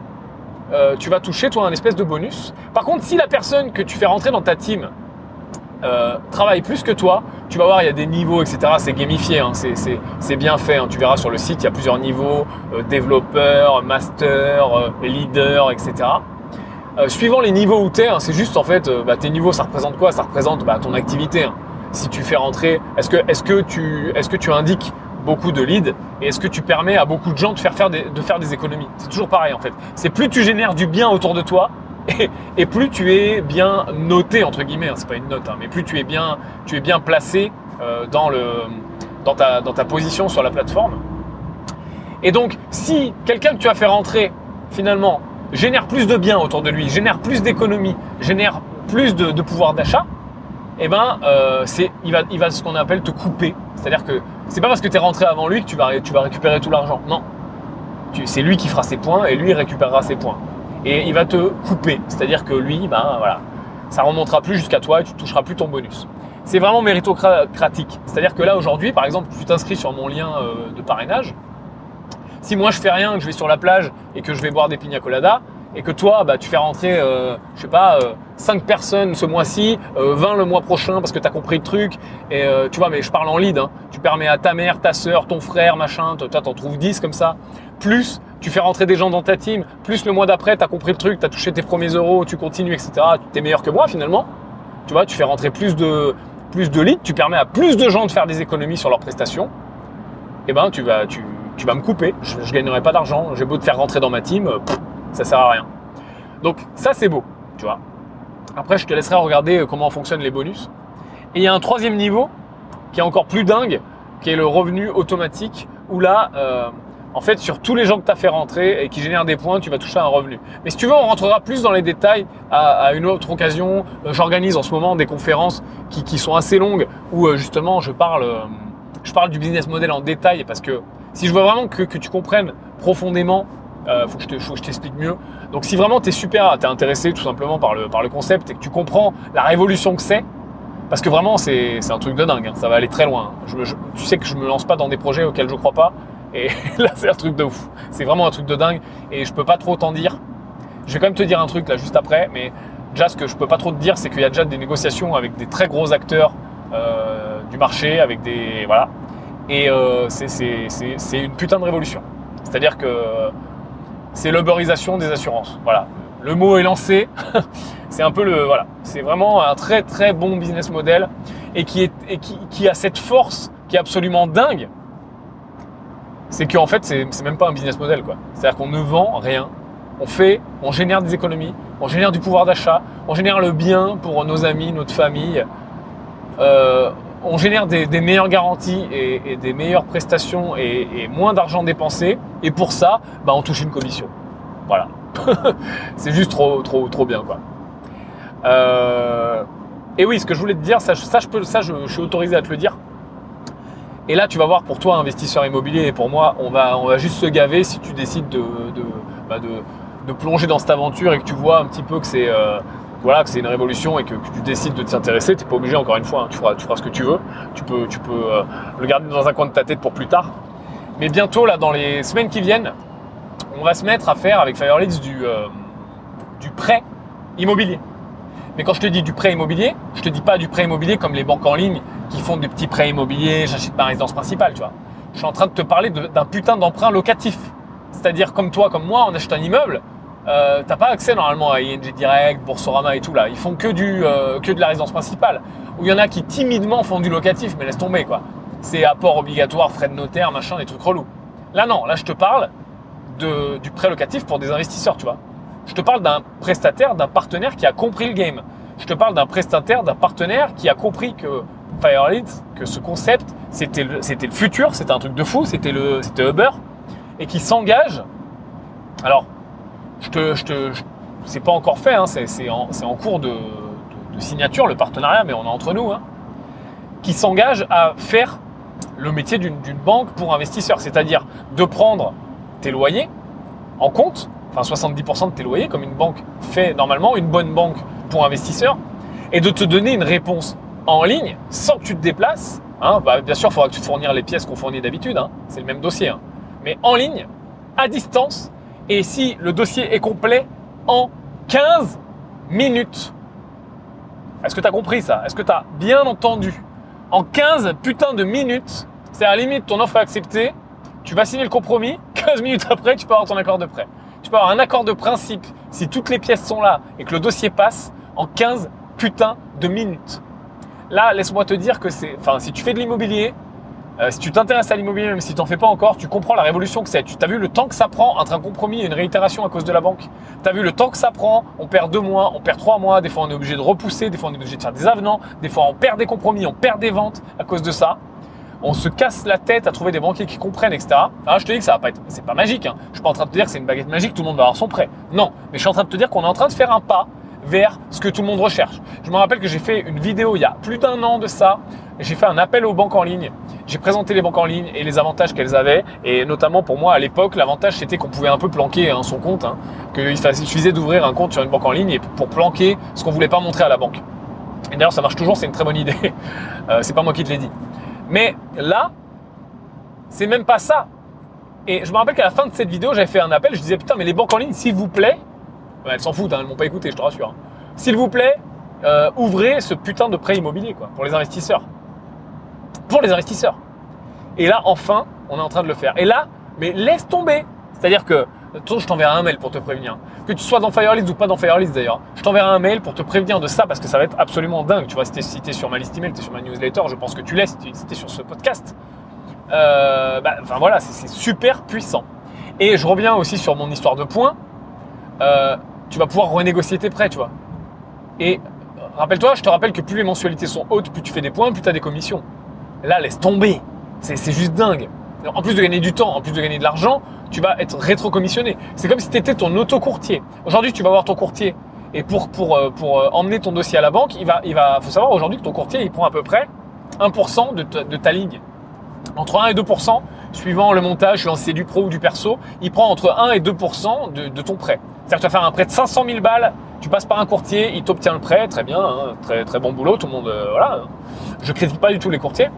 euh, tu vas toucher toi un espèce de bonus. Par contre, si la personne que tu fais rentrer dans ta team euh, travaille plus que toi, tu vas voir, il y a des niveaux, etc. C'est gamifié, hein. c'est bien fait. Hein. Tu verras sur le site, il y a plusieurs niveaux, euh, développeur, master, leader, etc. suivant les niveaux où tu es, hein, c'est juste en fait, bah, tes niveaux, ça représente quoi? Ça représente bah, ton activité. Si tu fais rentrer, est-ce que, tu, indiques beaucoup de leads et est-ce que tu permets à beaucoup de gens de faire des, de faire des économies? C'est toujours pareil en fait. C'est plus tu génères du bien autour de toi *laughs* et, plus tu es bien noté entre guillemets, hein, c'est pas une note, hein, mais plus tu es bien, tu es bien placé euh, dans, le, dans, ta, dans ta position sur la plateforme. Et donc si quelqu'un que tu as fait rentrer finalement génère plus de bien autour de lui, génère plus d'économies, génère plus de, pouvoir d'achat, eh ben, euh, il va, il va ce qu'on appelle te couper. C'est-à-dire que c'est pas parce que tu es rentré avant lui que tu vas, tu vas récupérer tout l'argent. Non. c'est lui qui fera ses points et lui récupérera ses points. Et il va te couper. C'est-à-dire que lui, ben voilà, ça remontera plus jusqu'à toi et tu toucheras plus ton bonus. C'est vraiment méritocratique. C'est-à-dire que là aujourd'hui, par exemple, tu t'inscris sur mon lien euh, de parrainage. Si moi je fais rien, que je vais sur la plage et que je vais boire des pina coladas, et que toi, bah, tu fais rentrer, euh, je sais pas, euh, 5 personnes ce mois-ci, euh, 20 le mois prochain parce que tu as compris le truc, et euh, tu vois, mais je parle en lead, hein. tu permets à ta mère, ta soeur, ton frère, machin, toi t'en trouves 10 comme ça, plus tu fais rentrer des gens dans ta team, plus le mois d'après, tu as compris le truc, tu as touché tes premiers euros, tu continues, etc. Tu es meilleur que moi finalement. Tu vois, tu fais rentrer plus de, plus de leads, tu permets à plus de gens de faire des économies sur leurs prestations. Et ben, tu vas, tu, vas me couper. Je, je gagnerai pas d'argent. J'ai beau te faire rentrer dans ma team, euh, pff, ça sert à rien. Donc ça c'est beau, tu vois. Après, je te laisserai regarder euh, comment fonctionnent les bonus. Et il y a un troisième niveau qui est encore plus dingue, qui est le revenu automatique, où là, euh, en fait, sur tous les gens que tu as fait rentrer et qui génèrent des points, tu vas toucher un revenu. Mais si tu veux, on rentrera plus dans les détails à, une autre occasion. Euh, J'organise en ce moment des conférences qui, sont assez longues où euh, justement je parle, euh, je parle du business model en détail parce que si je veux vraiment que, tu comprennes profondément, euh, faut que je te- t'explique mieux. Donc si vraiment tu es super, tu es intéressé tout simplement par le, par le concept et que tu comprends la révolution que c'est, parce que vraiment c'est un truc de dingue, hein, ça va aller très loin. Tu sais que je me lance pas dans des projets auxquels je crois pas, et *laughs* là c'est un truc de ouf. C'est vraiment un truc de dingue, et je peux pas trop t'en dire. Je vais quand même te dire un truc là juste après, mais déjà ce que je peux pas trop te dire, c'est qu'il y a déjà des négociations avec des très gros acteurs euh, du marché, avec des voilà, et euh, c'est- une putain de révolution. C'est-à-dire que c'est l'uberisation des assurances. Voilà, le mot est lancé. *laughs* c'est un peu le voilà, c'est vraiment un très très bon business model et qui, qui a cette force qui est absolument dingue. C'est qu'en fait c'est même pas un business model. C'est-à-dire qu'on ne vend rien, on fait, on génère des économies, on génère du pouvoir d'achat, on génère le bien pour nos amis, notre famille. Euh, on génère des, meilleures garanties et, des meilleures prestations et, moins d'argent dépensé. Et pour ça, bah, on touche une commission. Voilà. *laughs* c'est juste trop, trop, trop bien, quoi. Euh, et oui, ce que je voulais te dire, ça, je- peux, ça je suis autorisé à te le dire. Et là, tu vas voir, pour toi, investisseur immobilier, et pour moi, on va, juste se gaver si tu décides de, de, bah, de, plonger dans cette aventure et que tu vois un petit peu que c'est euh, voilà, une révolution et que, tu décides de t'y intéresser. Tu n'es pas obligé, encore une fois, hein, tu, feras, ce que tu veux. Tu peux, euh, le garder dans un coin de ta tête pour plus tard. Mais bientôt, là, dans les semaines qui viennent, on va se mettre à faire avec Fireleads du, euh, du prêt immobilier. Mais quand je te dis du prêt immobilier, je te dis pas du prêt immobilier comme les banques en ligne qui font des petits prêts immobiliers, j'achète ma résidence principale, tu vois. Je suis en train de te parler d'un putain d'emprunt locatif. C'est-à-dire comme toi, comme moi, on achète un immeuble, euh, t'as pas accès normalement à ING Direct, Boursorama et tout là. Ils font que du euh, que de la résidence principale. Ou il y en a qui timidement font du locatif, mais laisse tomber quoi. C'est apport obligatoire, frais de notaire, machin, des trucs relous. Là non, là je te parle de, du prêt locatif pour des investisseurs, tu vois. Je te parle d'un prestataire, d'un partenaire qui a compris le game. Je te parle d'un prestataire, d'un partenaire qui a compris que Fireleads, que ce concept, c'était le, le futur, c'était un truc de fou, c'était Uber, et qui s'engage. Alors, je te, je te, c'est pas encore fait, hein, c'est, en, en cours de, de- signature le partenariat, mais on est entre nous, hein, qui s'engage à faire le métier d'une banque pour investisseurs, c'est-à-dire de prendre tes loyers en compte, enfin 70% de tes loyers, comme une banque fait normalement, une bonne banque pour investisseurs, et de te donner une réponse en ligne sans que tu te déplaces. hein. Bah, bien sûr, il faudra que tu te fournir les pièces qu'on fournit d'habitude, hein. c'est le même dossier, hein. mais en ligne, à distance, et si le dossier est complet, en 15 minutes. Est-ce que tu as compris ça? Est-ce que tu as bien entendu? En 15 putains de minutes, c'est à la limite ton offre est acceptée, tu vas signer le compromis, 15 minutes après, tu peux avoir ton accord de prêt. Tu peux avoir un accord de principe si toutes les pièces sont là et que le dossier passe en 15 putains de minutes. Là, laisse-moi te dire que c'est. Enfin, si tu fais de l'immobilier, euh, si tu t'intéresses à l'immobilier, même si tu n'en fais pas encore, tu comprends la révolution que c'est. Tu as vu le temps que ça prend entre un compromis et une réitération à cause de la banque? Tu as vu le temps que ça prend? On perd deux mois, on perd trois mois. Des fois, on est obligé de repousser. Des fois, on est obligé de faire des avenants. Des fois, on perd des compromis, on perd des ventes à cause de ça. On se casse la tête à trouver des banquiers qui comprennent, etc. Alors, je te dis que ça va pas être, c'est pas magique. Hein. Je suis pas en train de te dire que c'est une baguette magique, tout le monde va avoir son prêt. Non, mais je suis en train de te dire qu'on est en train de faire un pas vers ce que tout le monde recherche. Je me rappelle que j'ai fait une vidéo il y a plus d'un an de ça. J'ai fait un appel aux banques en ligne. J'ai présenté les banques en ligne et les avantages qu'elles avaient. Et notamment pour moi à l'époque, l'avantage c'était qu'on pouvait un peu planquer hein, son compte. Hein, Qu'il suffisait d'ouvrir un compte sur une banque en ligne pour planquer ce qu'on voulait pas montrer à la banque. Et d'ailleurs ça marche toujours, c'est une très bonne idée. *laughs* Euh, c'est pas moi qui te l'ai dit. Mais là, c'est même pas ça. Et je me rappelle qu'à la fin de cette vidéo, j'avais fait un appel. Je disais putain, mais les banques en ligne, s'il vous plaît, elles s'en foutent, hein, elles m'ont pas écouté, je te rassure. S'il vous plaît, euh, ouvrez ce putain de prêt immobilier quoi, pour les investisseurs. Pour les investisseurs. Et là, enfin, on est en train de le faire. Et là, mais laisse tomber. C'est-à-dire que, attends, je t'enverrai un mail pour te prévenir. Que tu sois dans Firelist ou pas dans Firelist d'ailleurs, je t'enverrai un mail pour te prévenir de ça parce que ça va être absolument dingue. Tu vois, si t'es sur ma liste email, t'es sur ma newsletter, je pense que tu l'es si t'es sur ce podcast. Euh, bah, enfin voilà, c'est super puissant. Et je reviens aussi sur mon histoire de points. Euh, tu vas pouvoir renégocier tes prêts, tu vois. Et euh, rappelle-toi, je te rappelle que plus les mensualités sont hautes, plus tu fais des points, plus tu as des commissions. Là, laisse tomber. C'est juste dingue. En plus de gagner du temps, en plus de gagner de l'argent, tu vas être rétro-commissionné. C'est comme si tu étais ton auto-courtier. Aujourd'hui, tu vas voir ton courtier. Et pour, euh, euh, emmener ton dossier à la banque, il va, il faut savoir aujourd'hui que ton courtier, il prend à peu près 1% de ta, de ta ligne. Entre 1 et 2%, suivant le montage, suivant si c'est du pro ou du perso, il prend entre 1 et 2% de, de ton prêt. C'est-à-dire que tu vas faire un prêt de 500 000 balles, tu passes par un courtier, il t'obtient le prêt, très bien, hein, très, très bon boulot, tout le monde, euh, voilà. Je critique pas du tout les courtiers.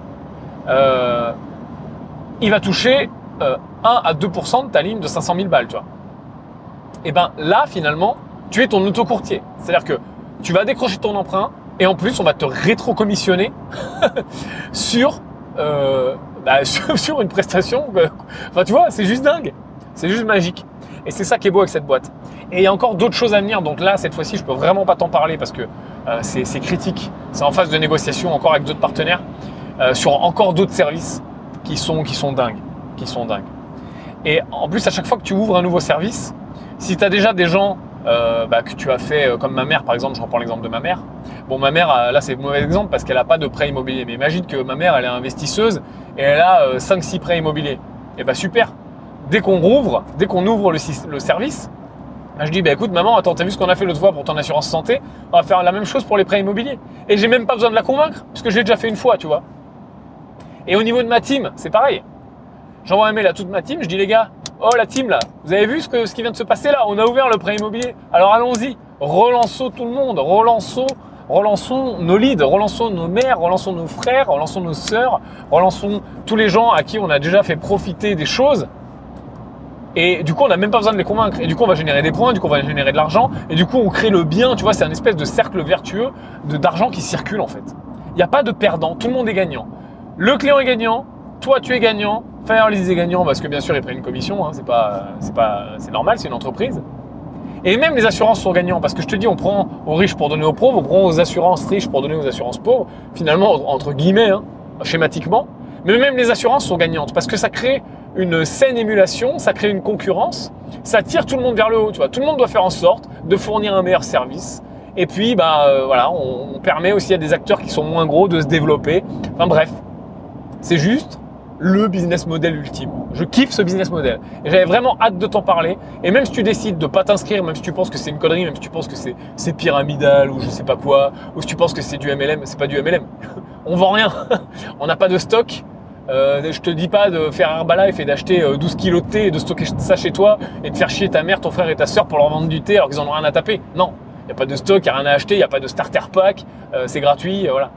Il va toucher euh, 1 à 2% de ta ligne de 500 000 balles, tu vois. Et ben là, finalement, tu es ton auto-courtier. C'est-à-dire que tu vas décrocher ton emprunt et en plus, on va te rétro-commissionner *laughs* sur, euh, bah, *laughs* sur, une prestation. que- Enfin, tu vois, c'est juste dingue. C'est juste magique. Et c'est ça qui est beau avec cette boîte. Et il y a encore d'autres choses à venir. Donc là, cette fois-ci, je peux vraiment pas t'en parler parce que euh, c'est critique. C'est en phase de négociation encore avec d'autres partenaires euh, sur encore d'autres services qui sont, dingues. Qui sont dingues. Et en plus, à chaque fois que tu ouvres un nouveau service, si tu as déjà des gens euh, bah, que tu as fait, euh, comme ma mère par exemple, je reprends l'exemple de ma mère. Bon, ma mère, euh, là c'est un mauvais exemple parce qu'elle n'a pas de prêt immobilier. Mais imagine que ma mère, elle est investisseuse et elle a 5-6 prêts immobiliers. Et bah super. Dès qu'on rouvre, dès qu'on ouvre le, service, bah, je dis, bah écoute maman, attends, t'as vu ce qu'on a fait l'autre fois pour ton assurance santé? On va faire la même chose pour les prêts immobiliers. Et j'ai même pas besoin de la convaincre, puisque je l'ai déjà fait une fois, tu vois. Et au niveau de ma team, c'est pareil. J'envoie un mail à toute ma team, je dis les gars, oh la team là, vous avez vu ce, que, ce qui vient de se passer là? On a ouvert le prêt immobilier. Alors allons-y, relançons tout le monde, relançons, relançons nos leads, relançons nos mères, relançons nos frères, relançons nos sœurs, relançons tous les gens à qui on a déjà fait profiter des choses. Et du coup, on n'a même pas besoin de les convaincre. Et du coup, on va générer des points, du coup, on va générer de l'argent. Et du coup, on crée le bien. Tu vois, c'est un espèce de cercle vertueux d'argent qui circule en fait. Il n'y a pas de perdant, tout le monde est gagnant. Le client est gagnant, toi tu es gagnant, Firelist est gagnant parce que bien sûr ils prennent une commission, hein, c'est pas, c'est pas, c'est normal, c'est une entreprise. Et même les assurances sont gagnants parce que je te dis, on prend aux riches pour donner aux pauvres, on prend aux assurances riches pour donner aux assurances pauvres. Finalement, entre guillemets, hein, schématiquement. Mais même les assurances sont gagnantes parce que ça crée une saine émulation, ça crée une concurrence, ça tire tout le monde vers le haut. Tu vois, tout le monde doit faire en sorte de fournir un meilleur service. Et puis, bah euh, voilà, on, on permet aussi à des acteurs qui sont moins gros de se développer. Enfin bref, c'est juste le business model ultime. Je kiffe ce business model. J'avais vraiment hâte de t'en parler. Et même si tu décides de pas t'inscrire, même si tu penses que c'est une connerie, même si tu penses que c'est pyramidal ou je sais pas quoi, ou si tu penses que c'est du MLM, c'est pas du MLM. *laughs* On vend rien. *laughs* On n'a pas de stock. Euh, je te dis pas de faire Herbalife et d'acheter euh, 12 kilos de thé et de stocker ça chez toi et de faire chier ta mère, ton frère et ta soeur pour leur vendre du thé alors qu'ils en ont rien à taper. Non, il n'y a pas de stock, il n'y a rien à acheter, il n'y a pas de starter pack, euh, c'est gratuit, euh, voilà.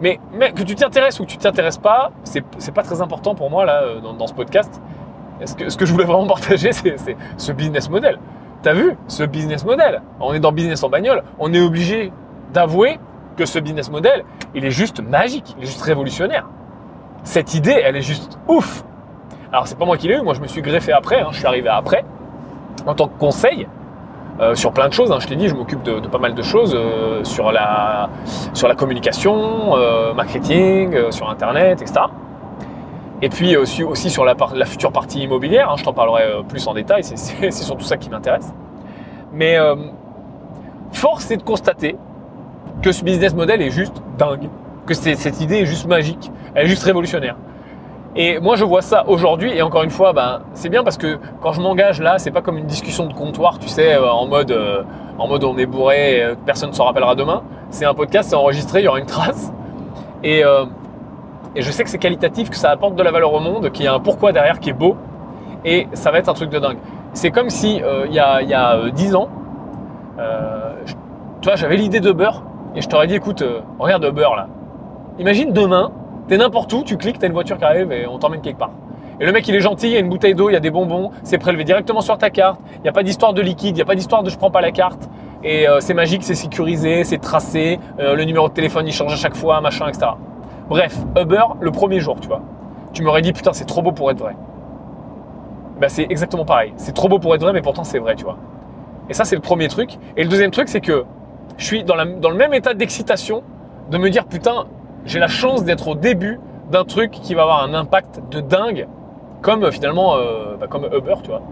Mais, que tu t'intéresses ou que tu t'intéresses pas, c'est pas très important pour moi là euh, dans, ce podcast. Ce que, je voulais vraiment *laughs* partager, c'est c'est ce business model. T'as vu? Ce business model On est dans business en bagnole, on est obligé d'avouer que ce business model, il est juste magique, il est juste révolutionnaire. Cette idée, elle est juste ouf. Alors c'est pas moi qui l'ai eu, moi je me suis greffé après, hein, je suis arrivé après en tant que conseil euh, sur plein de choses. hein. Je t'ai dit, je m'occupe de, pas mal de choses euh, sur, la, sur la communication, euh, marketing, sur Internet, etc. Et puis aussi, aussi sur la, future partie immobilière. hein. Je t'en parlerai plus en détail. *laughs* c'est- surtout ça qui m'intéresse. Mais force est de constater que ce business model est juste dingue, que cette idée est juste magique, elle est juste révolutionnaire. Et moi, je vois ça aujourd'hui. Et encore une fois, ben, c'est bien parce que quand je m'engage là, c'est pas comme une discussion de comptoir, tu sais, euh, en mode, euh, en mode on est bourré, euh, personne ne s'en rappellera demain. C'est un podcast, c'est enregistré, il y aura une trace. Et, et je sais que c'est qualitatif, que ça apporte de la valeur au monde, qu'il y a un pourquoi derrière qui est beau. Et ça va être un truc de dingue. C'est comme si il y a, y a euh, 10 ans, je- tu vois, j'avais l'idée de beurre et je t'aurais dit, écoute, regarde Uber là. Imagine demain, t'es n'importe où, tu cliques, t'as une voiture qui arrive et on t'emmène quelque part. Et le mec, il est gentil, il y a une bouteille d'eau, il y a des bonbons, c'est prélevé directement sur ta carte. Il n'y a pas d'histoire de liquide, il n'y a pas d'histoire de je prends pas la carte. Et euh, c'est magique, c'est sécurisé, c'est tracé. Euh, le numéro de téléphone, il change à chaque fois, machin, etc. Bref, Uber, le premier jour, tu vois. Tu m'aurais dit, putain, c'est trop beau pour être vrai. Ben, c'est exactement pareil. C'est trop beau pour être vrai, mais pourtant, c'est vrai, tu vois. Et ça, c'est le premier truc. Et le deuxième truc, c'est que je suis dans, dans le même état d'excitation de me dire, putain, j'ai la chance d'être au début d'un truc qui va avoir un impact de dingue comme euh, finalement, euh, bah, comme Uber, tu vois.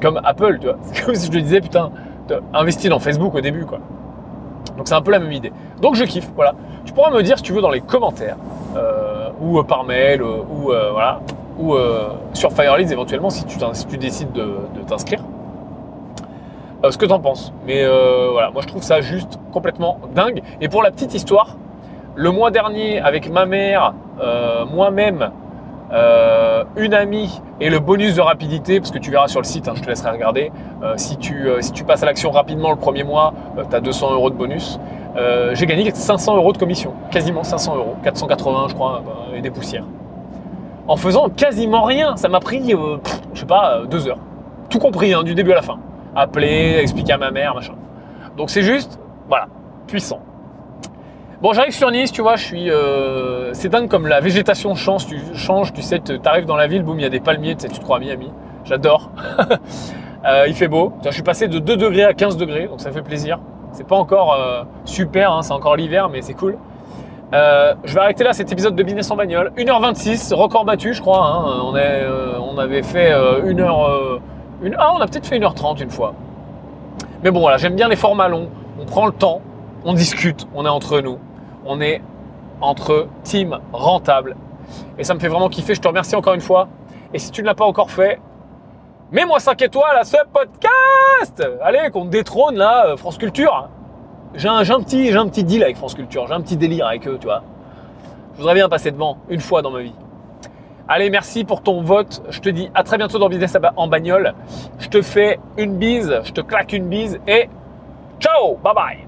Comme Apple, tu vois. C'est *laughs* comme si je te disais, putain, investis dans Facebook au début, quoi. Donc c'est un peu la même idée. Donc je kiffe, voilà. Tu pourras me dire si tu veux dans les commentaires, euh, ou par mail, ou voilà, ou sur Fireleads éventuellement si tu, si tu décides de, t'inscrire. ce que tu en penses. Mais voilà, moi je trouve ça juste complètement dingue. Et pour la petite histoire, le mois dernier, avec ma mère, moi-même, euh, une amie et le bonus de rapidité, parce que tu verras sur le site, hein, je te laisserai regarder, euh, si, tu, euh, passes à l'action rapidement le premier mois, tu as 200 euros de bonus. J'ai gagné 500 euros de commission, quasiment 500 euros, 480 je crois, et des poussières. En faisant quasiment rien, ça m'a pris, je sais pas, deux heures. Tout compris, hein, du début à la fin. Appeler, expliquer à ma mère, machin. Donc c'est juste, voilà, puissant. Bon, j'arrive sur Nice, tu vois, je suis. Euh, c'est dingue comme la végétation change, tu changes, tu sais, tu arrives dans la ville, boum, il y a des palmiers, tu sais, tu te crois à Miami. J'adore. *laughs* Euh, il fait beau. Je suis passé de 2 degrés à 15 degrés, donc ça fait plaisir. C'est pas encore euh, super, hein, c'est encore l'hiver, mais c'est cool. je vais arrêter là cet épisode de Business en bagnole. 1h26, record battu, je crois. Hein. On, avait fait 1h. Une, ah, on a peut-être fait 1h30 une fois. Mais bon, voilà, j'aime bien les formats longs. On prend le temps, on discute, on est entre nous on est entre team rentable. Et ça me fait vraiment kiffer. Je te remercie encore une fois. Et si tu ne l'as pas encore fait, mets-moi 5 étoiles à ce podcast. Allez, qu'on détrône là, euh, France Culture. J'ai un, petit, j'ai un petit deal avec France Culture. J'ai un petit délire avec eux, tu vois. Je voudrais bien passer devant une fois dans ma vie. Allez, merci pour ton vote. Je te dis à très bientôt dans Business en bagnole. Je te fais une bise, je te claque une bise et ciao, bye bye.